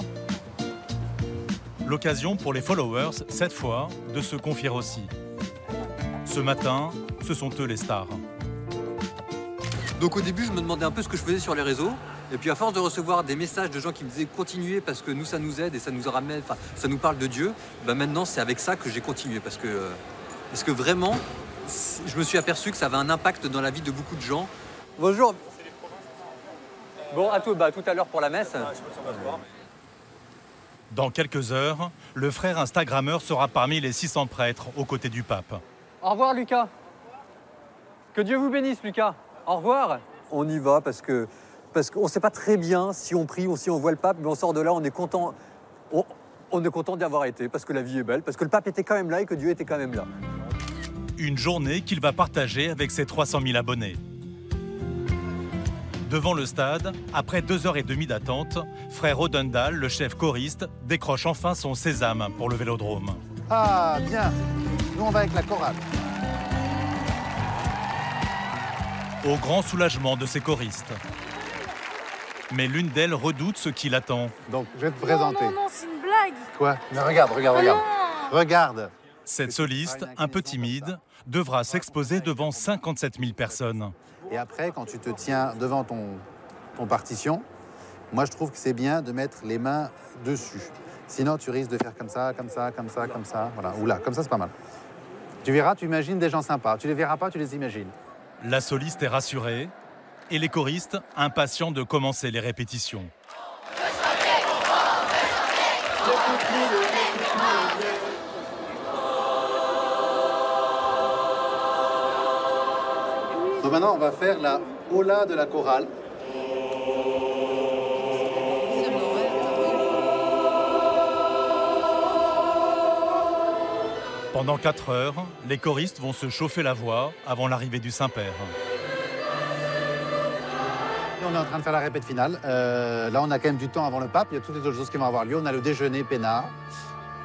L'occasion pour les followers, cette fois, de se confier aussi. Ce matin, ce sont eux les stars.
Donc au début, je me demandais un peu ce que je faisais sur les réseaux. Et puis à force de recevoir des messages de gens qui me disaient continuer parce que nous ça nous aide et ça nous ramène, enfin ça nous parle de Dieu, bah maintenant c'est avec ça que j'ai continué parce que parce que vraiment, je me suis aperçu que ça avait un impact dans la vie de beaucoup de gens. Bonjour. Bon, à tout, bah, à tout à l'heure pour la messe.
Dans quelques heures, le frère Instagrammeur sera parmi les 600 prêtres aux côtés du pape.
Au revoir Lucas. Que Dieu vous bénisse Lucas. Au revoir. On y va parce que parce qu'on ne sait pas très bien si on prie ou si on voit le pape, mais on sort de là, on est content. On, on est content d'y avoir été parce que la vie est belle, parce que le pape était quand même là et que Dieu était quand même là.
Une journée qu'il va partager avec ses 300 000 abonnés. Devant le stade, après deux heures et demie d'attente, frère Odendal, le chef choriste, décroche enfin son sésame pour le vélodrome.
Ah, bien. Nous, on va avec la chorale.
Au grand soulagement de ses choristes. Mais l'une d'elles redoute ce qui l'attend.
Donc, je vais te présenter.
Non, non, c'est une blague.
Quoi? Mais regarde, regarde,
Ah
regarde.
non.
Regarde.
Cette soliste, un peu timide, devra s'exposer devant 57 000 personnes.
Et après, quand tu te tiens devant ton, ton partition, moi, je trouve que c'est bien de mettre les mains dessus. Sinon, tu risques de faire comme ça, comme ça, comme ça, comme ça. Voilà. Ou là, comme ça, c'est pas mal. Tu verras, tu imagines des gens sympas. Tu les verras pas, tu les imagines.
La soliste est rassurée et les choristes impatients de commencer les répétitions.
Donc maintenant, on va faire la hola de la chorale.
Pendant 4 heures, les choristes vont se chauffer la voix avant l'arrivée du Saint-Père.
On est en train de faire la répète finale. Euh, là, on a quand même du temps avant le pape. Il y a toutes les autres choses qui vont avoir lieu. On a le déjeuner peinard.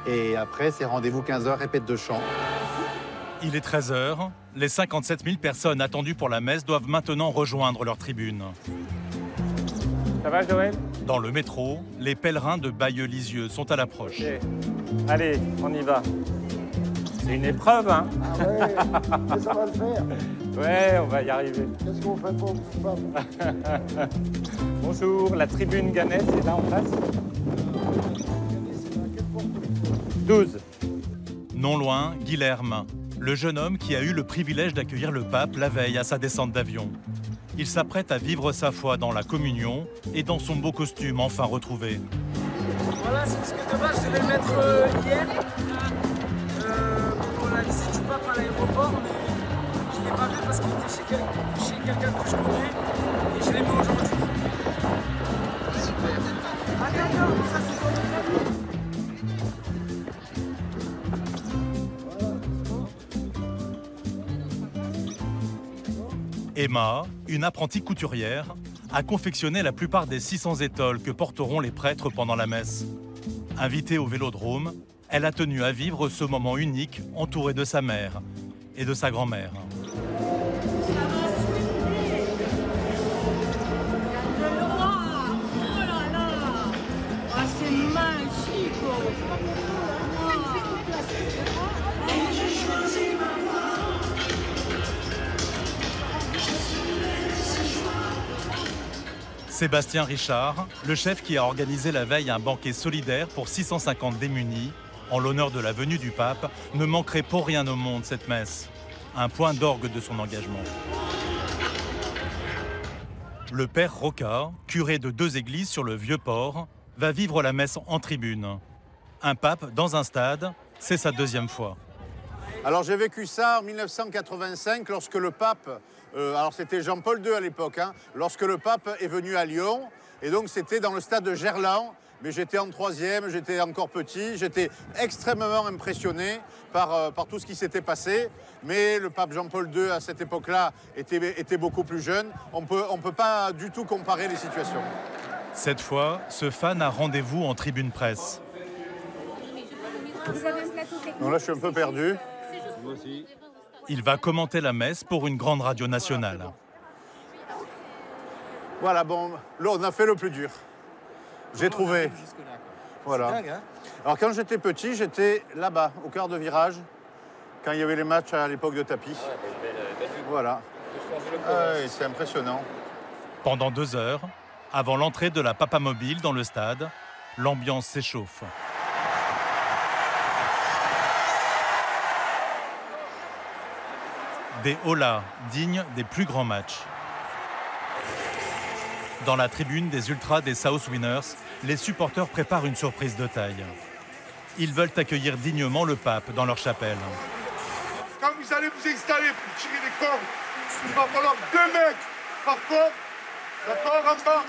Et après, c'est rendez-vous 15h, répète de chant.
Il est 13 heures. Les 57 000 personnes attendues pour la messe doivent maintenant rejoindre leur tribune.
Ça va Joël?
Dans le métro, les pèlerins de Bayeux-Lisieux sont à l'approche.
Allez, on y va. C'est une épreuve, hein
Ah ouais, mais ça va le faire.
Ouais, on va y arriver.
Qu'est-ce qu'on fait pour vous
Bonjour, la tribune Ganès est là en face 12.
Non loin, Guilherme, le jeune homme qui a eu le privilège d'accueillir le pape la veille à sa descente d'avion. Il s'apprête à vivre sa foi dans la communion et dans son beau costume enfin retrouvé.
Voilà, c'est parce que de base je devais le mettre euh, hier mais je l'ai pas fait parce qu'il était chez, quel- chez quelqu'un que je connais et je l'ai mis aujourd'hui. Super. Attends, attends, ça c'est quoi
Emma, une apprentie couturière, a confectionné la plupart des 600 étoiles que porteront les prêtres pendant la messe. Invitée au vélodrome, elle a tenu à vivre ce moment unique entourée de sa mère et de sa grand-mère. Sébastien Richard, le chef qui a organisé la veille un banquet solidaire pour 650 démunis, en l'honneur de la venue du pape, ne manquerait pour rien au monde cette messe. Un point d'orgue de son engagement. Le père Roca, curé de deux églises sur le Vieux-Port, va vivre la messe en tribune. Un pape dans un stade, c'est sa deuxième fois.
Alors j'ai vécu ça en 1985 lorsque le pape, euh, alors c'était Jean-Paul II à l'époque, hein, lorsque le pape est venu à Lyon. Et donc c'était dans le stade de Gerland. Mais j'étais en troisième, j'étais encore petit, j'étais extrêmement impressionné par, euh, par tout ce qui s'était passé. Mais le pape Jean-Paul II à cette époque-là était, était beaucoup plus jeune. On peut, ne on peut pas du tout comparer les situations.
Cette fois, ce fan a rendez-vous en tribune presse.
Non, là, je suis un peu perdu.
Il va commenter la messe pour une grande radio nationale.
Voilà, bon, là, on a fait le plus dur. J'ai trouvé. Voilà.
hein.
Alors, quand j'étais petit, j'étais là-bas, au quart de virage, quand il y avait les matchs à l'époque de tapis. Voilà. Ah ouais, c'est impressionnant.
Pendant deux heures, avant l'entrée de la Papa Mobile dans le stade, l'ambiance s'échauffe. Des holas dignes des plus grands matchs. Dans la tribune des Ultras des South Winners, les supporters préparent une surprise de taille. Ils veulent accueillir dignement le pape dans leur chapelle.
Quand vous allez vous installer pour tirer les cordes, il va falloir deux mecs par corps, d'accord, en bas,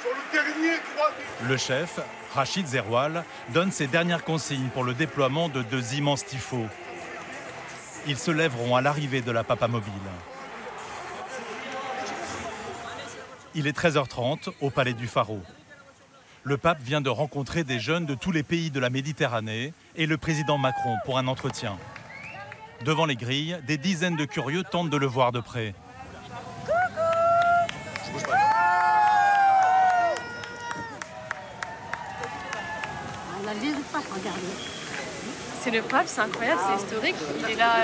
sur le dernier droit.
Le chef, Rachid Zerwal, donne ses dernières consignes pour le déploiement de deux immenses tifos. Ils se lèveront à l'arrivée de la Papa Mobile. Il est 13h30 au Palais du Pharaon. Le pape vient de rencontrer des jeunes de tous les pays de la Méditerranée et le président Macron pour un entretien. Devant les grilles, des dizaines de curieux tentent de le voir de près.
C'est le pape, c'est incroyable, c'est historique. Il est là,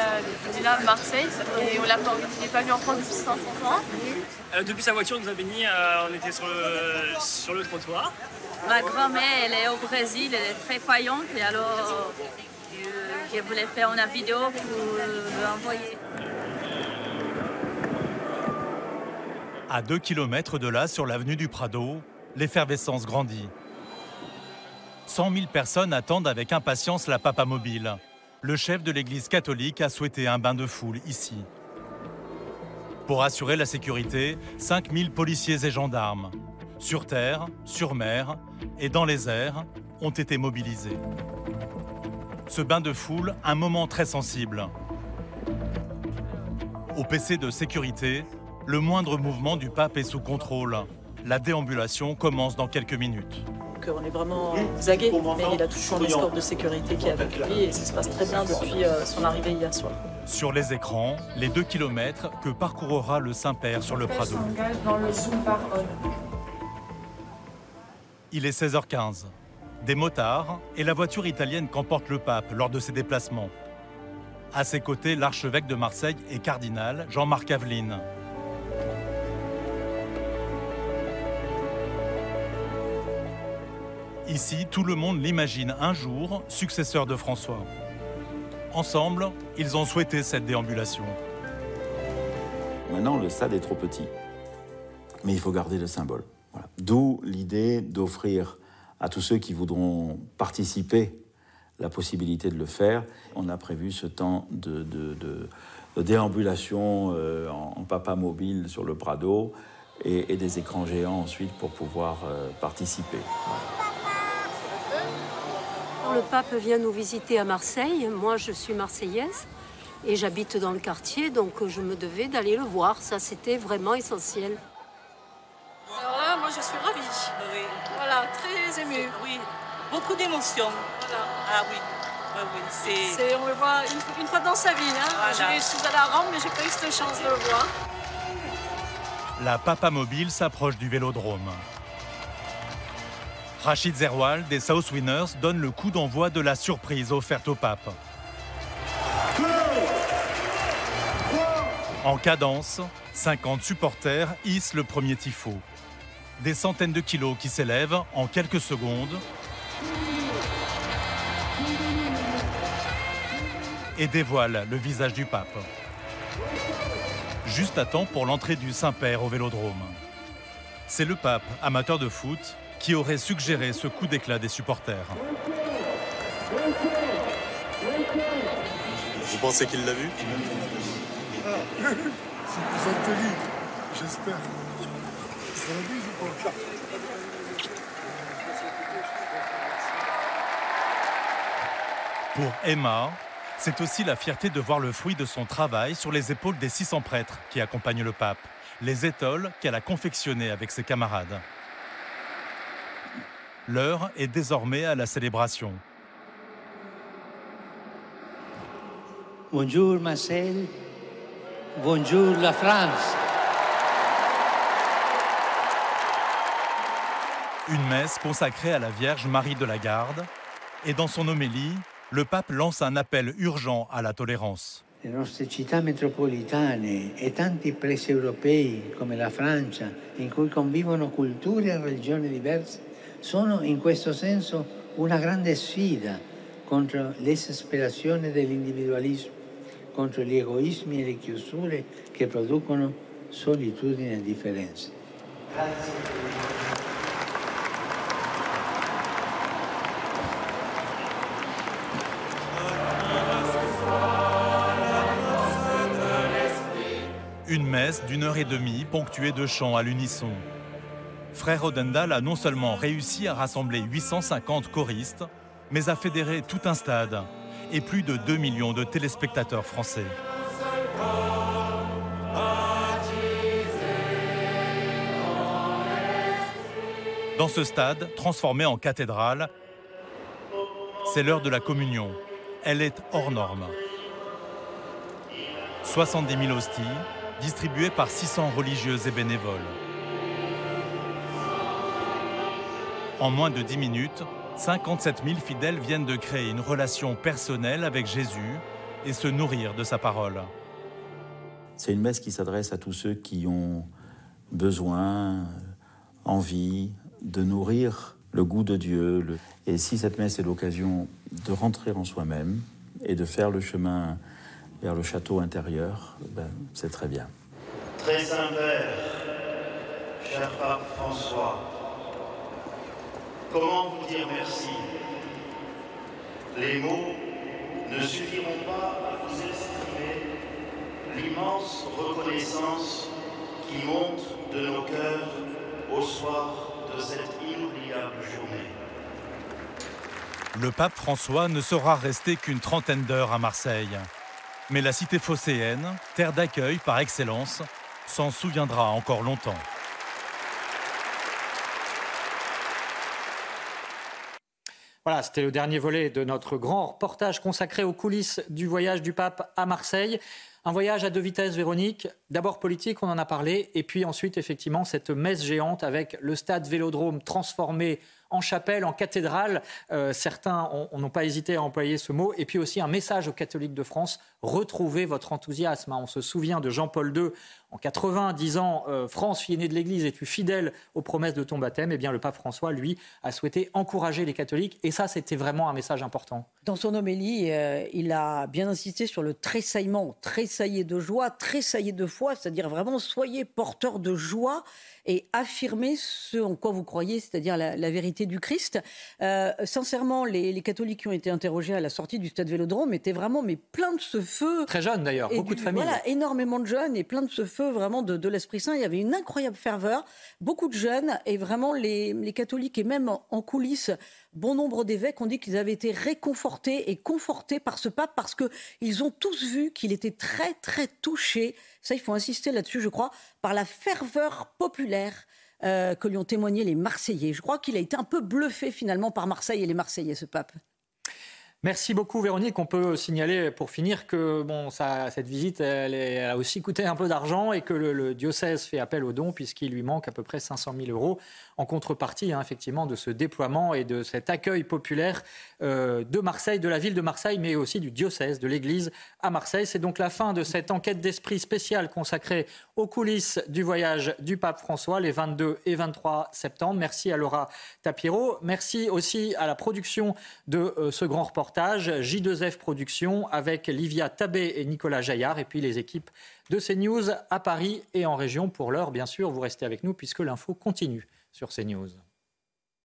il est là à Marseille, fait- on l'a pas, il n'est pas venu en France depuis 500 ans.
Euh, depuis sa voiture, on nous a bénis, euh, on était sur le, sur le trottoir.
Ma grand-mère, elle est au Brésil, elle est très croyante et alors euh, je voulais faire une vidéo pour l'envoyer.
À deux kilomètres de là, sur l'avenue du Prado, l'effervescence grandit. 100 000 personnes attendent avec impatience la Papa Mobile. Le chef de l'Église catholique a souhaité un bain de foule ici. Pour assurer la sécurité, 5 000 policiers et gendarmes, sur terre, sur mer et dans les airs, ont été mobilisés. Ce bain de foule, un moment très sensible. Au PC de sécurité, le moindre mouvement du pape est sous contrôle. La déambulation commence dans quelques minutes.
Donc euh, on est vraiment zagué, mais il a toujours un escorte de sécurité qui est avec lui et ça se passe très bien depuis euh, son arrivée hier soir.
Sur les écrans, les deux kilomètres que parcourra le Saint-Père sur le Prado.
dans le zoom par
Il est 16h15. Des motards et la voiture italienne qu'emporte le pape lors de ses déplacements. À ses côtés, l'archevêque de Marseille et cardinal Jean-Marc Aveline. Ici, tout le monde l'imagine un jour successeur de François. Ensemble, ils ont souhaité cette déambulation.
Maintenant, le stade est trop petit. Mais il faut garder le symbole. Voilà. D'où l'idée d'offrir à tous ceux qui voudront participer la possibilité de le faire. On a prévu ce temps de, déambulation euh, en, papa mobile sur le Prado et, et des écrans géants ensuite pour pouvoir euh, participer.
Le pape vient nous visiter à Marseille. Moi, je suis marseillaise et j'habite dans le quartier, donc je me devais d'aller le voir. Ça, c'était vraiment essentiel.
Alors là, moi je suis ravie. Voilà, très émue.
Oui, beaucoup d'émotions.
Voilà.
Ah oui, oui, oui, c'est...
On le voit une, une fois dans sa vie. Hein.
Voilà.
Je suis à Rome, mais j'ai pas eu cette chance de le voir.
La Papa Mobile s'approche du vélodrome. Rachid Zerwal des South Winners donne le coup d'envoi de la surprise offerte au pape. En cadence, 50 supporters hissent le premier tifo. Des centaines de kilos qui s'élèvent en quelques secondes et dévoilent le visage du pape. Juste à temps pour l'entrée du Saint-Père au vélodrome. C'est le pape, amateur de foot, qui aurait suggéré ce coup d'éclat des supporters.
Vous pensez qu'il l'a vu?
C'est plus j'espère.
Pour Emma, c'est aussi la fierté de voir le fruit de son travail sur les épaules des 600 prêtres qui accompagnent le pape, les étoiles qu'elle a confectionnées avec ses camarades. L'heure est désormais à la célébration.
Bonjour Marseille. Bonjour la France.
Une messe consacrée à la Vierge Marie de la Garde. Et dans son homélie, le pape lance un appel urgent à la tolérance.
Le nostre città metropolitane e tanti paesi europei come la Francia, in cui convivono culture e religioni diverse, sono in questo senso una grande sfida contro l'esasperazione dell'individualismo, contro gli egoismi e le chiusure che producono solitudine e differenze.
Une messe d'une heure et demie ponctuée de chants à l'unisson. Frère Odendal a non seulement réussi à rassembler 850 choristes, mais a fédéré tout un stade et plus de 2 millions de téléspectateurs français. Dans ce stade, transformé en cathédrale, c'est l'heure de la communion. Elle est hors norme. 70 000 hosties, distribuées par 600 religieuses et bénévoles. En moins de 10 minutes, 57 000 fidèles viennent de créer une relation personnelle avec Jésus et se nourrir de sa parole.
C'est une messe qui s'adresse à tous ceux qui ont besoin, envie de nourrir le goût de Dieu. Et si cette messe est l'occasion de rentrer en soi-même et de faire le chemin vers le château intérieur, ben, c'est très bien.
Très Saint-Père, cher Pape François, comment vous dire merci Les mots ne suffiront pas à vous exprimer l'immense reconnaissance qui monte de nos cœurs au soir de cette inoubliable journée.
Le pape François ne sera resté qu'une trentaine d'heures à Marseille. Mais la cité phocéenne, terre d'accueil par excellence, s'en souviendra encore longtemps.
Voilà, c'était le dernier volet de notre grand reportage consacré aux coulisses du voyage du pape à Marseille. Un voyage à deux vitesses, Véronique. D'abord politique, on en a parlé, et puis ensuite, effectivement, cette messe géante avec le stade Vélodrome transformé en chapelle, en cathédrale. Euh, certains n'ont pas hésité à employer ce mot. Et puis aussi un message aux catholiques de France, retrouvez votre enthousiasme. On se souvient de Jean-Paul II en 80, disant euh, France, fille aînée de l'Église, es-tu fidèle aux promesses de ton baptême? Eh bien, le pape François, lui, a souhaité encourager les catholiques. Et ça, c'était vraiment un message important.
Dans son homélie, euh, il a bien insisté sur le tressaillement, tressailler de joie, tressailler de foi, c'est-à-dire vraiment soyez porteurs de joie et affirmer ce en quoi vous croyez, c'est-à-dire la, vérité du Christ. Euh, sincèrement, les, catholiques qui ont été interrogés à la sortie du stade Vélodrome étaient vraiment mais plein de ce feu.
Très jeunes d'ailleurs, beaucoup de familles.
Voilà, énormément de jeunes et plein de ce feu vraiment de, l'Esprit Saint. Il y avait une incroyable ferveur, beaucoup de jeunes et vraiment les, catholiques et même en, coulisses, bon nombre d'évêques ont dit qu'ils avaient été réconfortés et confortés par ce pape parce qu'ils ont tous vu qu'il était très très touché ça, il faut insister là-dessus, je crois, par la ferveur populaire euh, que lui ont témoigné les Marseillais. Je crois qu'il a été un peu bluffé finalement par Marseille et les Marseillais, ce pape.
Merci beaucoup Véronique. On peut signaler pour finir que bon, cette visite elle, a aussi coûté un peu d'argent et que le, diocèse fait appel aux dons puisqu'il lui manque à peu près 500 000 euros en contrepartie hein, effectivement de ce déploiement et de cet accueil populaire euh, de Marseille, de la ville de Marseille, mais aussi du diocèse, de l'Église à Marseille. C'est donc la fin de cette enquête d'esprit spéciale consacrée aux coulisses du voyage du pape François les 22 et 23 septembre. Merci à Laura Tapiro. Merci aussi à la production de euh, ce grand reportage J2F Productions avec Livia Tabé et Nicolas Jaillard et puis les équipes de CNews à Paris et en région. Pour l'heure, bien sûr, vous restez avec nous puisque l'info continue sur CNews.